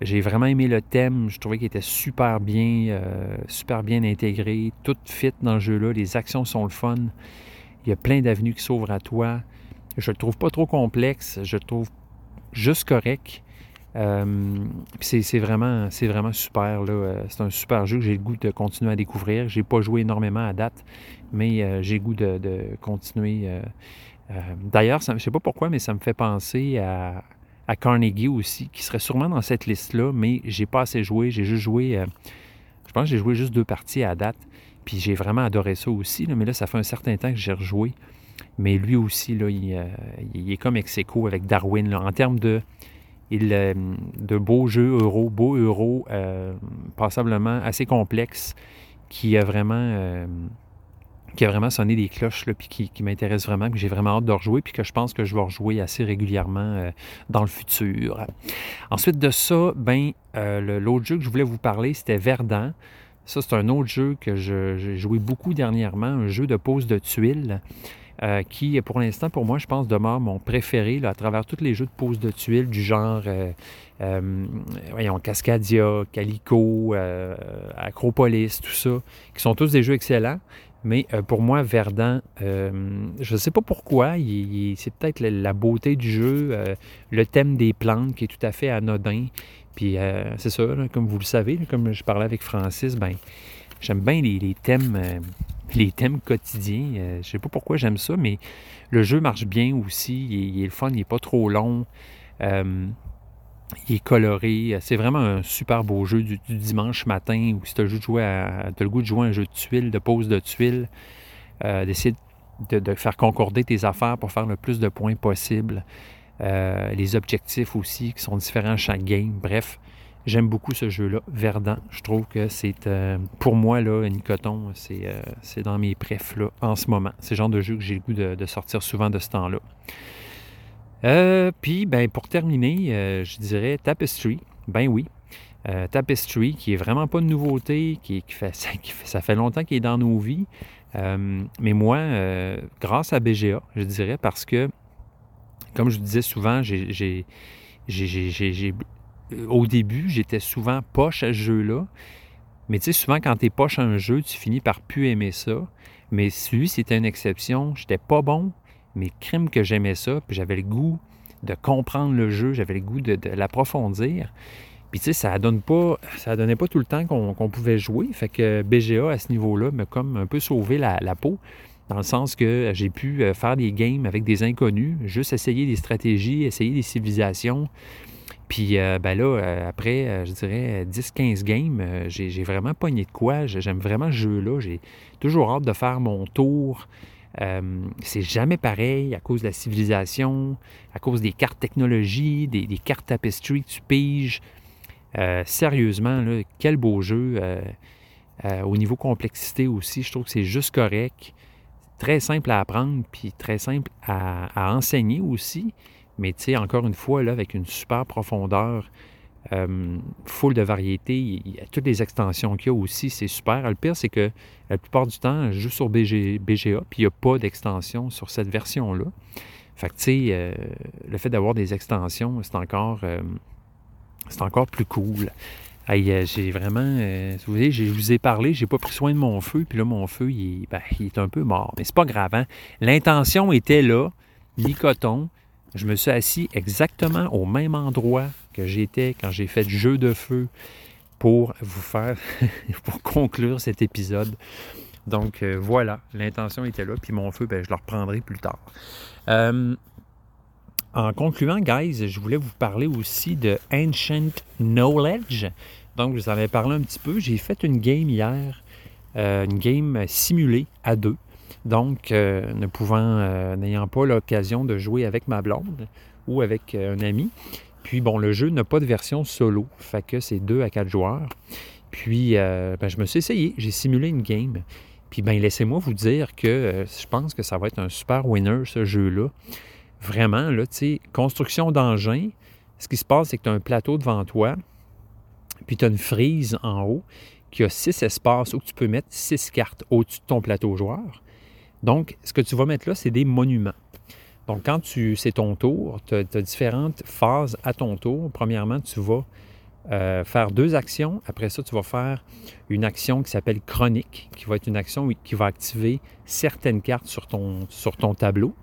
J'ai vraiment aimé le thème. Je trouvais qu'il était super bien, euh, super bien intégré. Tout fit dans le jeu-là. Les actions sont le fun. Il y a plein d'avenues qui s'ouvrent à toi. Je le trouve pas trop complexe. Je le trouve juste correct. Euh, c'est vraiment, vraiment super. Euh, c'est un super jeu que j'ai le goût de continuer à découvrir. J'ai pas joué énormément à date, mais j'ai le goût de, continuer. D'ailleurs, je ne sais pas pourquoi, mais ça me fait penser à, à Carnegie aussi, qui serait sûrement dans cette liste-là, mais j'ai pas assez joué. J'ai juste joué, euh, je pense que j'ai joué juste deux parties à date, puis j'ai vraiment adoré ça aussi. mais là, ça fait un certain temps que j'ai rejoué. Mais lui aussi, là, il, euh, est comme ex avec Darwin. en termes de, il, euh, de beaux jeux euro, beaux euros, passablement assez complexes, qui a vraiment qui a vraiment sonné des cloches, là, puis qui, m'intéresse vraiment, que j'ai vraiment hâte de rejouer, puis que je pense que je vais rejouer assez régulièrement euh, dans le futur. Ensuite de ça, ben, euh, l'autre jeu que je voulais vous parler, c'était Verdant. Ça, c'est un autre jeu que j'ai joué beaucoup dernièrement, un jeu de pose de tuiles. Euh, qui, pour l'instant, pour moi, je pense, demeure mon préféré là, à travers tous les jeux de pose de tuiles du genre, voyons, Cascadia, Calico, Acropolis, tout ça, qui sont tous des jeux excellents. Mais euh, pour moi, Verdun, euh, je ne sais pas pourquoi, c'est peut-être la, beauté du jeu, euh, le thème des plantes qui est tout à fait anodin. Puis c'est ça, comme vous le savez, comme je parlais avec Francis, ben j'aime bien les, thèmes les thèmes quotidiens. Euh, je sais pas pourquoi j'aime ça, mais le jeu marche bien aussi. Il est, le fun, il n'est pas trop long. Euh, il est coloré. C'est vraiment un super beau jeu du, dimanche matin où si tu as, le goût de jouer à un jeu de tuiles, de pose de tuiles, euh, d'essayer de, faire concorder tes affaires pour faire le plus de points possible. les objectifs aussi qui sont différents à chaque game. Bref, J'aime beaucoup ce jeu-là, Verdant. Je trouve que c'est, euh, pour moi, là, Nicoton, c'est, euh, dans mes prefs là, en ce moment. C'est le genre de jeu que j'ai le goût de, sortir souvent de ce temps-là. Euh, puis, ben, pour terminer, je dirais Tapestry. Ben oui. Tapestry, qui est vraiment pas de nouveauté, qui, fait, ça fait longtemps qu'il est dans nos vies. mais moi, grâce à BGA, je dirais, parce que, comme je disais souvent, au début, j'étais souvent poche à ce jeu-là. Mais tu sais, souvent, quand tu es poche à un jeu, tu finis par plus aimer ça. Mais celui, c'était une exception. J'étais pas bon, mais crime que j'aimais ça. Puis j'avais le goût de comprendre le jeu, j'avais le goût de, l'approfondir. Puis tu sais, ça donne pas, ça donnait pas tout le temps qu'on pouvait jouer. Fait que BGA, à ce niveau-là, m'a comme un peu sauvé la, peau dans le sens que j'ai pu euh, faire des games avec des inconnus, juste essayer des stratégies, essayer des civilisations, puis euh, ben là, euh, après, je dirais 10-15 games, j'ai vraiment pogné de quoi. J'aime vraiment ce jeu-là. J'ai toujours hâte de faire mon tour. C'est jamais pareil à cause de la civilisation, à cause des cartes technologie, des, cartes tapestry que tu piges. sérieusement, là, quel beau jeu. au niveau complexité aussi, je trouve que c'est juste correct. Très simple à apprendre, puis très simple à enseigner aussi. Mais tu sais, encore une fois, là, avec une super profondeur, euh, full de variété, il y a toutes les extensions qu'il y a aussi, c'est super. Le pire, c'est que la plupart du temps, je joue sur BGA, puis il n'y a pas d'extension sur cette version-là. Fait que, tu sais, euh, le fait d'avoir des extensions, c'est encore, euh, plus cool. j'ai vraiment, vous voyez, je vous ai parlé, j'ai pas pris soin de mon feu, puis là, mon feu, il est, ben, un peu mort. Mais c'est pas grave, hein? L'intention était là, coton je me suis assis exactement au même endroit que j'étais quand j'ai fait jeu de feu pour vous faire, pour conclure cet épisode. Donc euh, voilà, l'intention était là, puis mon feu, ben, je le reprendrai plus tard. Euh, en concluant, guys, je voulais vous parler aussi de Ancient Knowledge. Donc, je vous en avais parlé un petit peu. J'ai fait une game hier, euh, une game simulée à deux. Donc, ne pouvant, n'ayant pas l'occasion de jouer avec ma blonde ou avec un ami, puis bon, le jeu n'a pas de version solo, fait que c'est deux à quatre joueurs. Puis, ben, je me suis essayé, j'ai simulé une game. Puis, ben, laissez-moi vous dire que je pense que ça va être un super winner, ce jeu-là. Vraiment, là, tu sais, construction d'engin, ce qui se passe, c'est que tu as un plateau devant toi, puis tu as une frise en haut qui a six espaces où tu peux mettre six cartes au-dessus de ton plateau joueur. Donc, ce que tu vas mettre là, c'est des monuments. Donc, quand tu, c'est ton tour, tu as, différentes phases à ton tour. Premièrement, tu vas euh, faire deux actions. Après ça, tu vas faire une action qui s'appelle chronique, qui va être une action qui va activer certaines cartes sur ton, tableau.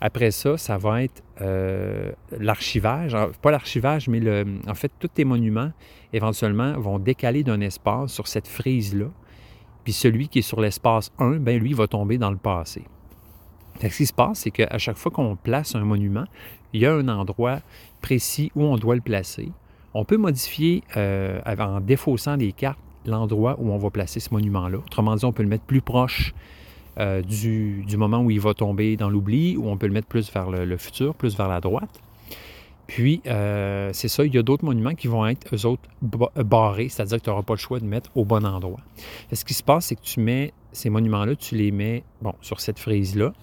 Après ça, ça va être euh, l'archivage. Pas l'archivage, mais le, en fait, tous tes monuments, éventuellement, vont décaler d'un espace sur cette frise-là. Puis celui qui est sur l'espace 1, ben lui, va tomber dans le passé. Ce qui se passe, c'est qu'à chaque fois qu'on place un monument, il y a un endroit précis où on doit le placer. On peut modifier euh, en défaussant les cartes l'endroit où on va placer ce monument-là. Autrement dit, on peut le mettre plus proche euh, du, moment où il va tomber dans l'oubli, ou on peut le mettre plus vers le futur, plus vers la droite. Puis, euh, c'est ça, il y a d'autres monuments qui vont être, eux autres, barrés, c'est-à-dire que tu n'auras pas le choix de mettre au bon endroit. ce qui se passe, c'est que tu mets ces monuments-là, tu les mets, bon, sur cette frise-là.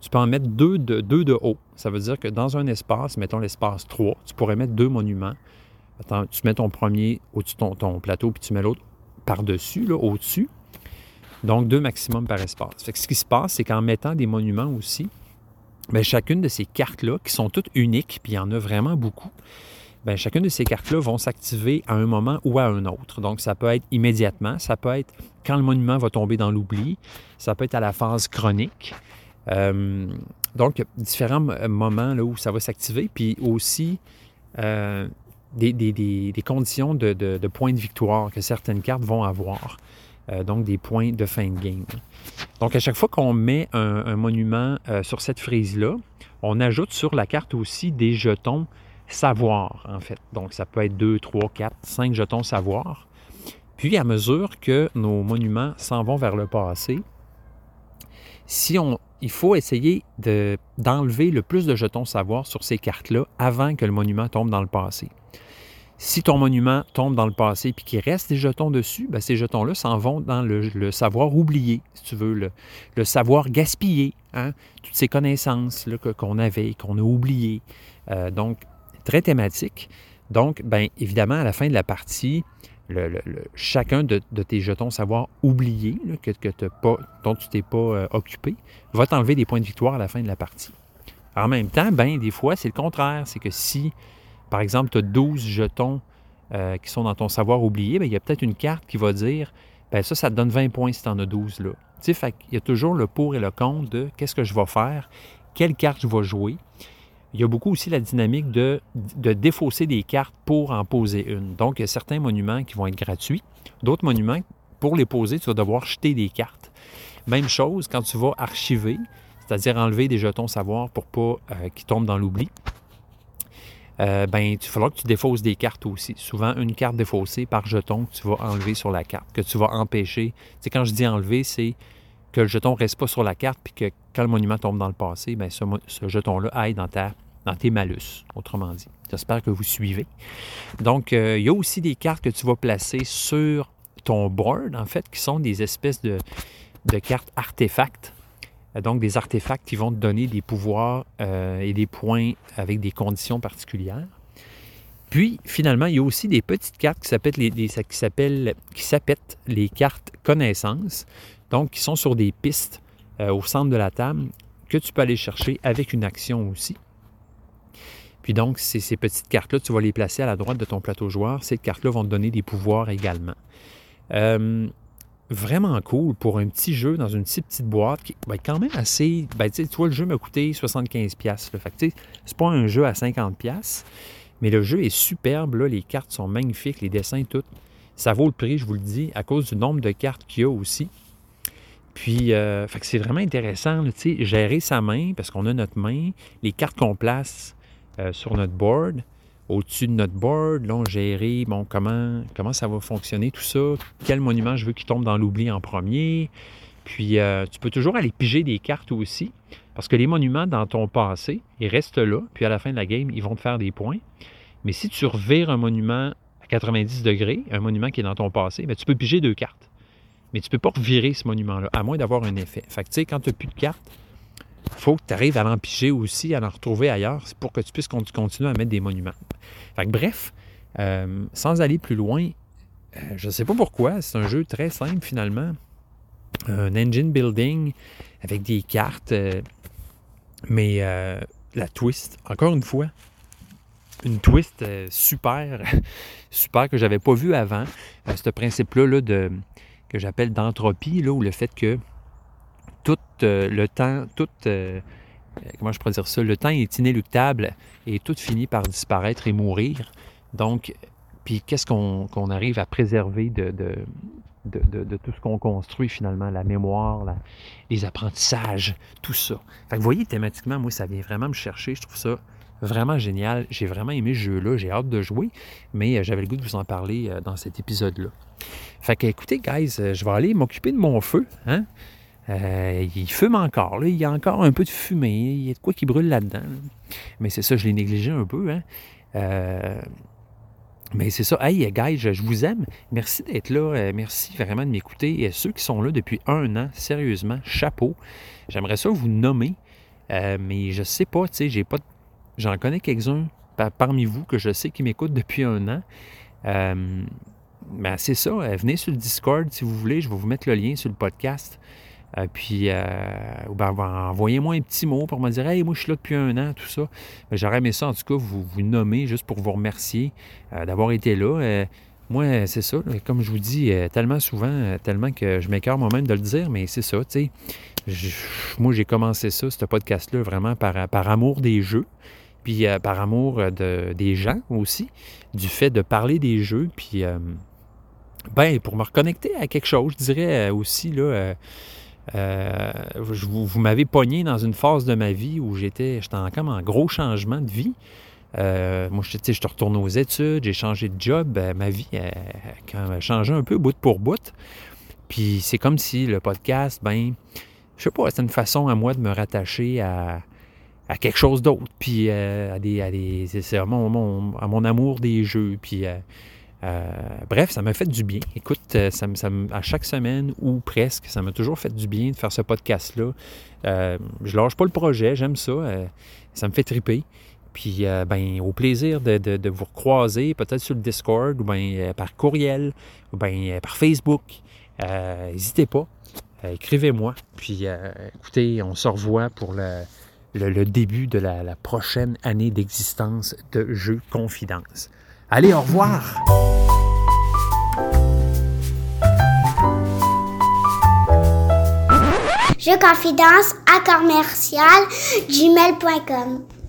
Tu peux en mettre deux de, deux de haut. Ça veut dire que dans un espace, mettons l'espace 3, tu pourrais mettre deux monuments. Attends, tu mets ton premier au-dessus de ton, plateau, puis tu mets l'autre par-dessus, au-dessus. Donc, deux maximum par espace. Fait que ce qui se passe, c'est qu'en mettant des monuments aussi, Bien, chacune de ces cartes-là, qui sont toutes uniques, puis il y en a vraiment beaucoup, bien, chacune de ces cartes-là vont s'activer à un moment ou à un autre. Donc, ça peut être immédiatement, ça peut être quand le monument va tomber dans l'oubli, ça peut être à la phase chronique. Euh, donc, différents moments où ça va s'activer, puis aussi euh, des, conditions de, de, points de victoire que certaines cartes vont avoir. Donc des points de fin de game. Donc à chaque fois qu'on met un, monument sur cette frise-là, on ajoute sur la carte aussi des jetons savoir, en fait. Donc ça peut être 2, 3, 4, 5 jetons savoir. Puis à mesure que nos monuments s'en vont vers le passé, si on, il faut essayer d'enlever le plus de jetons savoir sur ces cartes-là avant que le monument tombe dans le passé. Si ton monument tombe dans le passé et qu'il reste des jetons dessus, bien, ces jetons-là s'en vont dans le, savoir oublié, si tu veux, le, savoir gaspillé, hein? toutes ces connaissances qu'on avait, qu'on a oubliées. Euh, donc, très thématique. Donc, bien évidemment, à la fin de la partie, chacun de, tes jetons savoir oubliés, que, que pas, dont tu t'es pas euh, occupé, va t'enlever des points de victoire à la fin de la partie. En même temps, ben, des fois, c'est le contraire. C'est que si, par exemple, tu as 12 jetons euh, qui sont dans ton savoir oublié, ben, il y a peut-être une carte qui va dire ben, ça, ça te donne 20 points si tu en as 12 là. Il y a toujours le pour et le contre de qu'est-ce que je vais faire, quelle carte je vais jouer il y a beaucoup aussi la dynamique de, de, défausser des cartes pour en poser une. Donc, il y a certains monuments qui vont être gratuits. D'autres monuments, pour les poser, tu vas devoir jeter des cartes. Même chose quand tu vas archiver, c'est-à-dire enlever des jetons savoir pour pas euh, qu'ils tombent dans l'oubli. Euh, ben, il faudra que tu défausses des cartes aussi. Souvent, une carte défaussée par jeton que tu vas enlever sur la carte, que tu vas empêcher. C'est quand je dis enlever, c'est que le jeton ne reste pas sur la carte, puis que quand le monument tombe dans le passé, ben, ce, jeton-là aille dans ta dans tes malus, autrement dit. J'espère que vous suivez. Donc, euh, il y a aussi des cartes que tu vas placer sur ton board, en fait, qui sont des espèces de, cartes artefacts. Euh, donc, des artefacts qui vont te donner des pouvoirs euh, et des points avec des conditions particulières. Puis, finalement, il y a aussi des petites cartes qui s'appellent les, qui les cartes connaissances, donc qui sont sur des pistes au centre de la table que tu peux aller chercher avec une action aussi. Puis donc, ces, ces petites cartes-là, tu vas les placer à la droite de ton plateau joueur. Ces cartes-là vont te donner des pouvoirs également. Euh, vraiment cool pour un petit jeu dans une petite, boîte qui va être quand même assez. Ben, tu vois, le jeu m'a coûté 75$. Là. Fait c'est pas un jeu à 50$, mais le jeu est superbe. Là. Les cartes sont magnifiques, les dessins, tout. Ça vaut le prix, je vous le dis, à cause du nombre de cartes qu'il y a aussi. Puis, euh, fait que c'est vraiment intéressant, sais, gérer sa main, parce qu'on a notre main, les cartes qu'on place, euh, sur notre board. Au-dessus de notre board, là, on gérer bon, comment, comment ça va fonctionner, tout ça. Quel monument je veux qu'il tombe dans l'oubli en premier. Puis, euh, tu peux toujours aller piger des cartes aussi. Parce que les monuments dans ton passé, ils restent là. Puis, à la fin de la game, ils vont te faire des points. Mais si tu revires un monument à 90 degrés, un monument qui est dans ton passé, bien, tu peux piger deux cartes. Mais tu ne peux pas revirer ce monument-là, à moins d'avoir un effet. Fait que, tu sais, quand tu n'as plus de cartes, faut que tu arrives à l'empiger aussi, à en retrouver ailleurs, pour que tu puisses continuer à mettre des monuments. Fait bref, euh, sans aller plus loin, euh, je ne sais pas pourquoi, c'est un jeu très simple finalement. Un engine building avec des cartes, euh, mais la twist, encore une fois, une twist super, super que j'avais pas vu avant. ce principe-là que j'appelle d'entropie, ou le fait que tout euh, le temps, tout, euh, comment je pourrais dire ça, le temps est inéluctable et tout finit par disparaître et mourir. Donc, puis qu'est-ce qu'on arrive à préserver de, tout ce qu'on construit finalement, la mémoire, les apprentissages, tout ça. Fait que vous voyez, thématiquement, moi, ça vient vraiment me chercher. Je trouve ça vraiment génial. J'ai vraiment aimé ce jeu-là. J'ai hâte de jouer, mais euh, j'avais le goût de vous en parler dans cet épisode-là. Fait que, écoutez, guys, je vais aller m'occuper de mon feu. Hein? Euh, il fume encore. Il y a encore un peu de fumée. Il y a de quoi qui brûle là-dedans. Mais c'est ça, je l'ai négligé un peu. Hein. Euh, mais c'est ça. Hey, guys, je, vous aime. Merci d'être là. Euh, merci vraiment de m'écouter. Et ceux qui sont là depuis un an, sérieusement, chapeau. J'aimerais ça vous nommer. mais je sais pas, tu sais, j'ai pas. J'en connais quelques-uns parmi vous que je sais qui m'écoutent depuis un an. ben c'est ça. venez sur le Discord si vous voulez. Je vais vous mettre le lien sur le podcast. Euh, puis, euh, ben, envoyez-moi un petit mot pour me dire Hey, moi, je suis là depuis un an, tout ça. Ben, j'aurais aimé ça, en tout cas, vous, vous nommer juste pour vous remercier euh, d'avoir été là. moi, c'est ça. Comme je vous dis tellement souvent, tellement que je m'écœure moi-même de le dire, mais c'est ça, tu sais. moi, j'ai commencé ça, ce podcast-là, vraiment par, par amour des jeux puis par amour de, des gens aussi, du fait de parler des jeux, puis ben, pour me reconnecter à quelque chose, je dirais aussi, là, vous, m'avez pogné dans une phase de ma vie où j'étais, j'étais en gros changement de vie. moi, je, je retourne aux études, j'ai changé de job. ma vie a, changé un peu bout pour bout. Puis c'est comme si le podcast, ben, je sais pas, c'est une façon à moi de me rattacher à, quelque chose d'autre, puis euh, à des, à, des à, mon, à mon amour des jeux, puis euh, euh, bref, ça m'a fait du bien. Écoute, ça, à chaque semaine ou presque, ça m'a toujours fait du bien de faire ce podcast-là. je lâche pas le projet, j'aime ça, ça me fait triper. Puis, ben, au plaisir de, vous recroiser, peut-être sur le Discord, ou par courriel, ou par Facebook. N'hésitez pas. Euh, écrivez-moi. Puis euh, écoutez, on se revoit pour le, début de la, prochaine année d'existence de Jeux Confidence. Allez, au revoir! Jeux Confidence à commercial gmail.com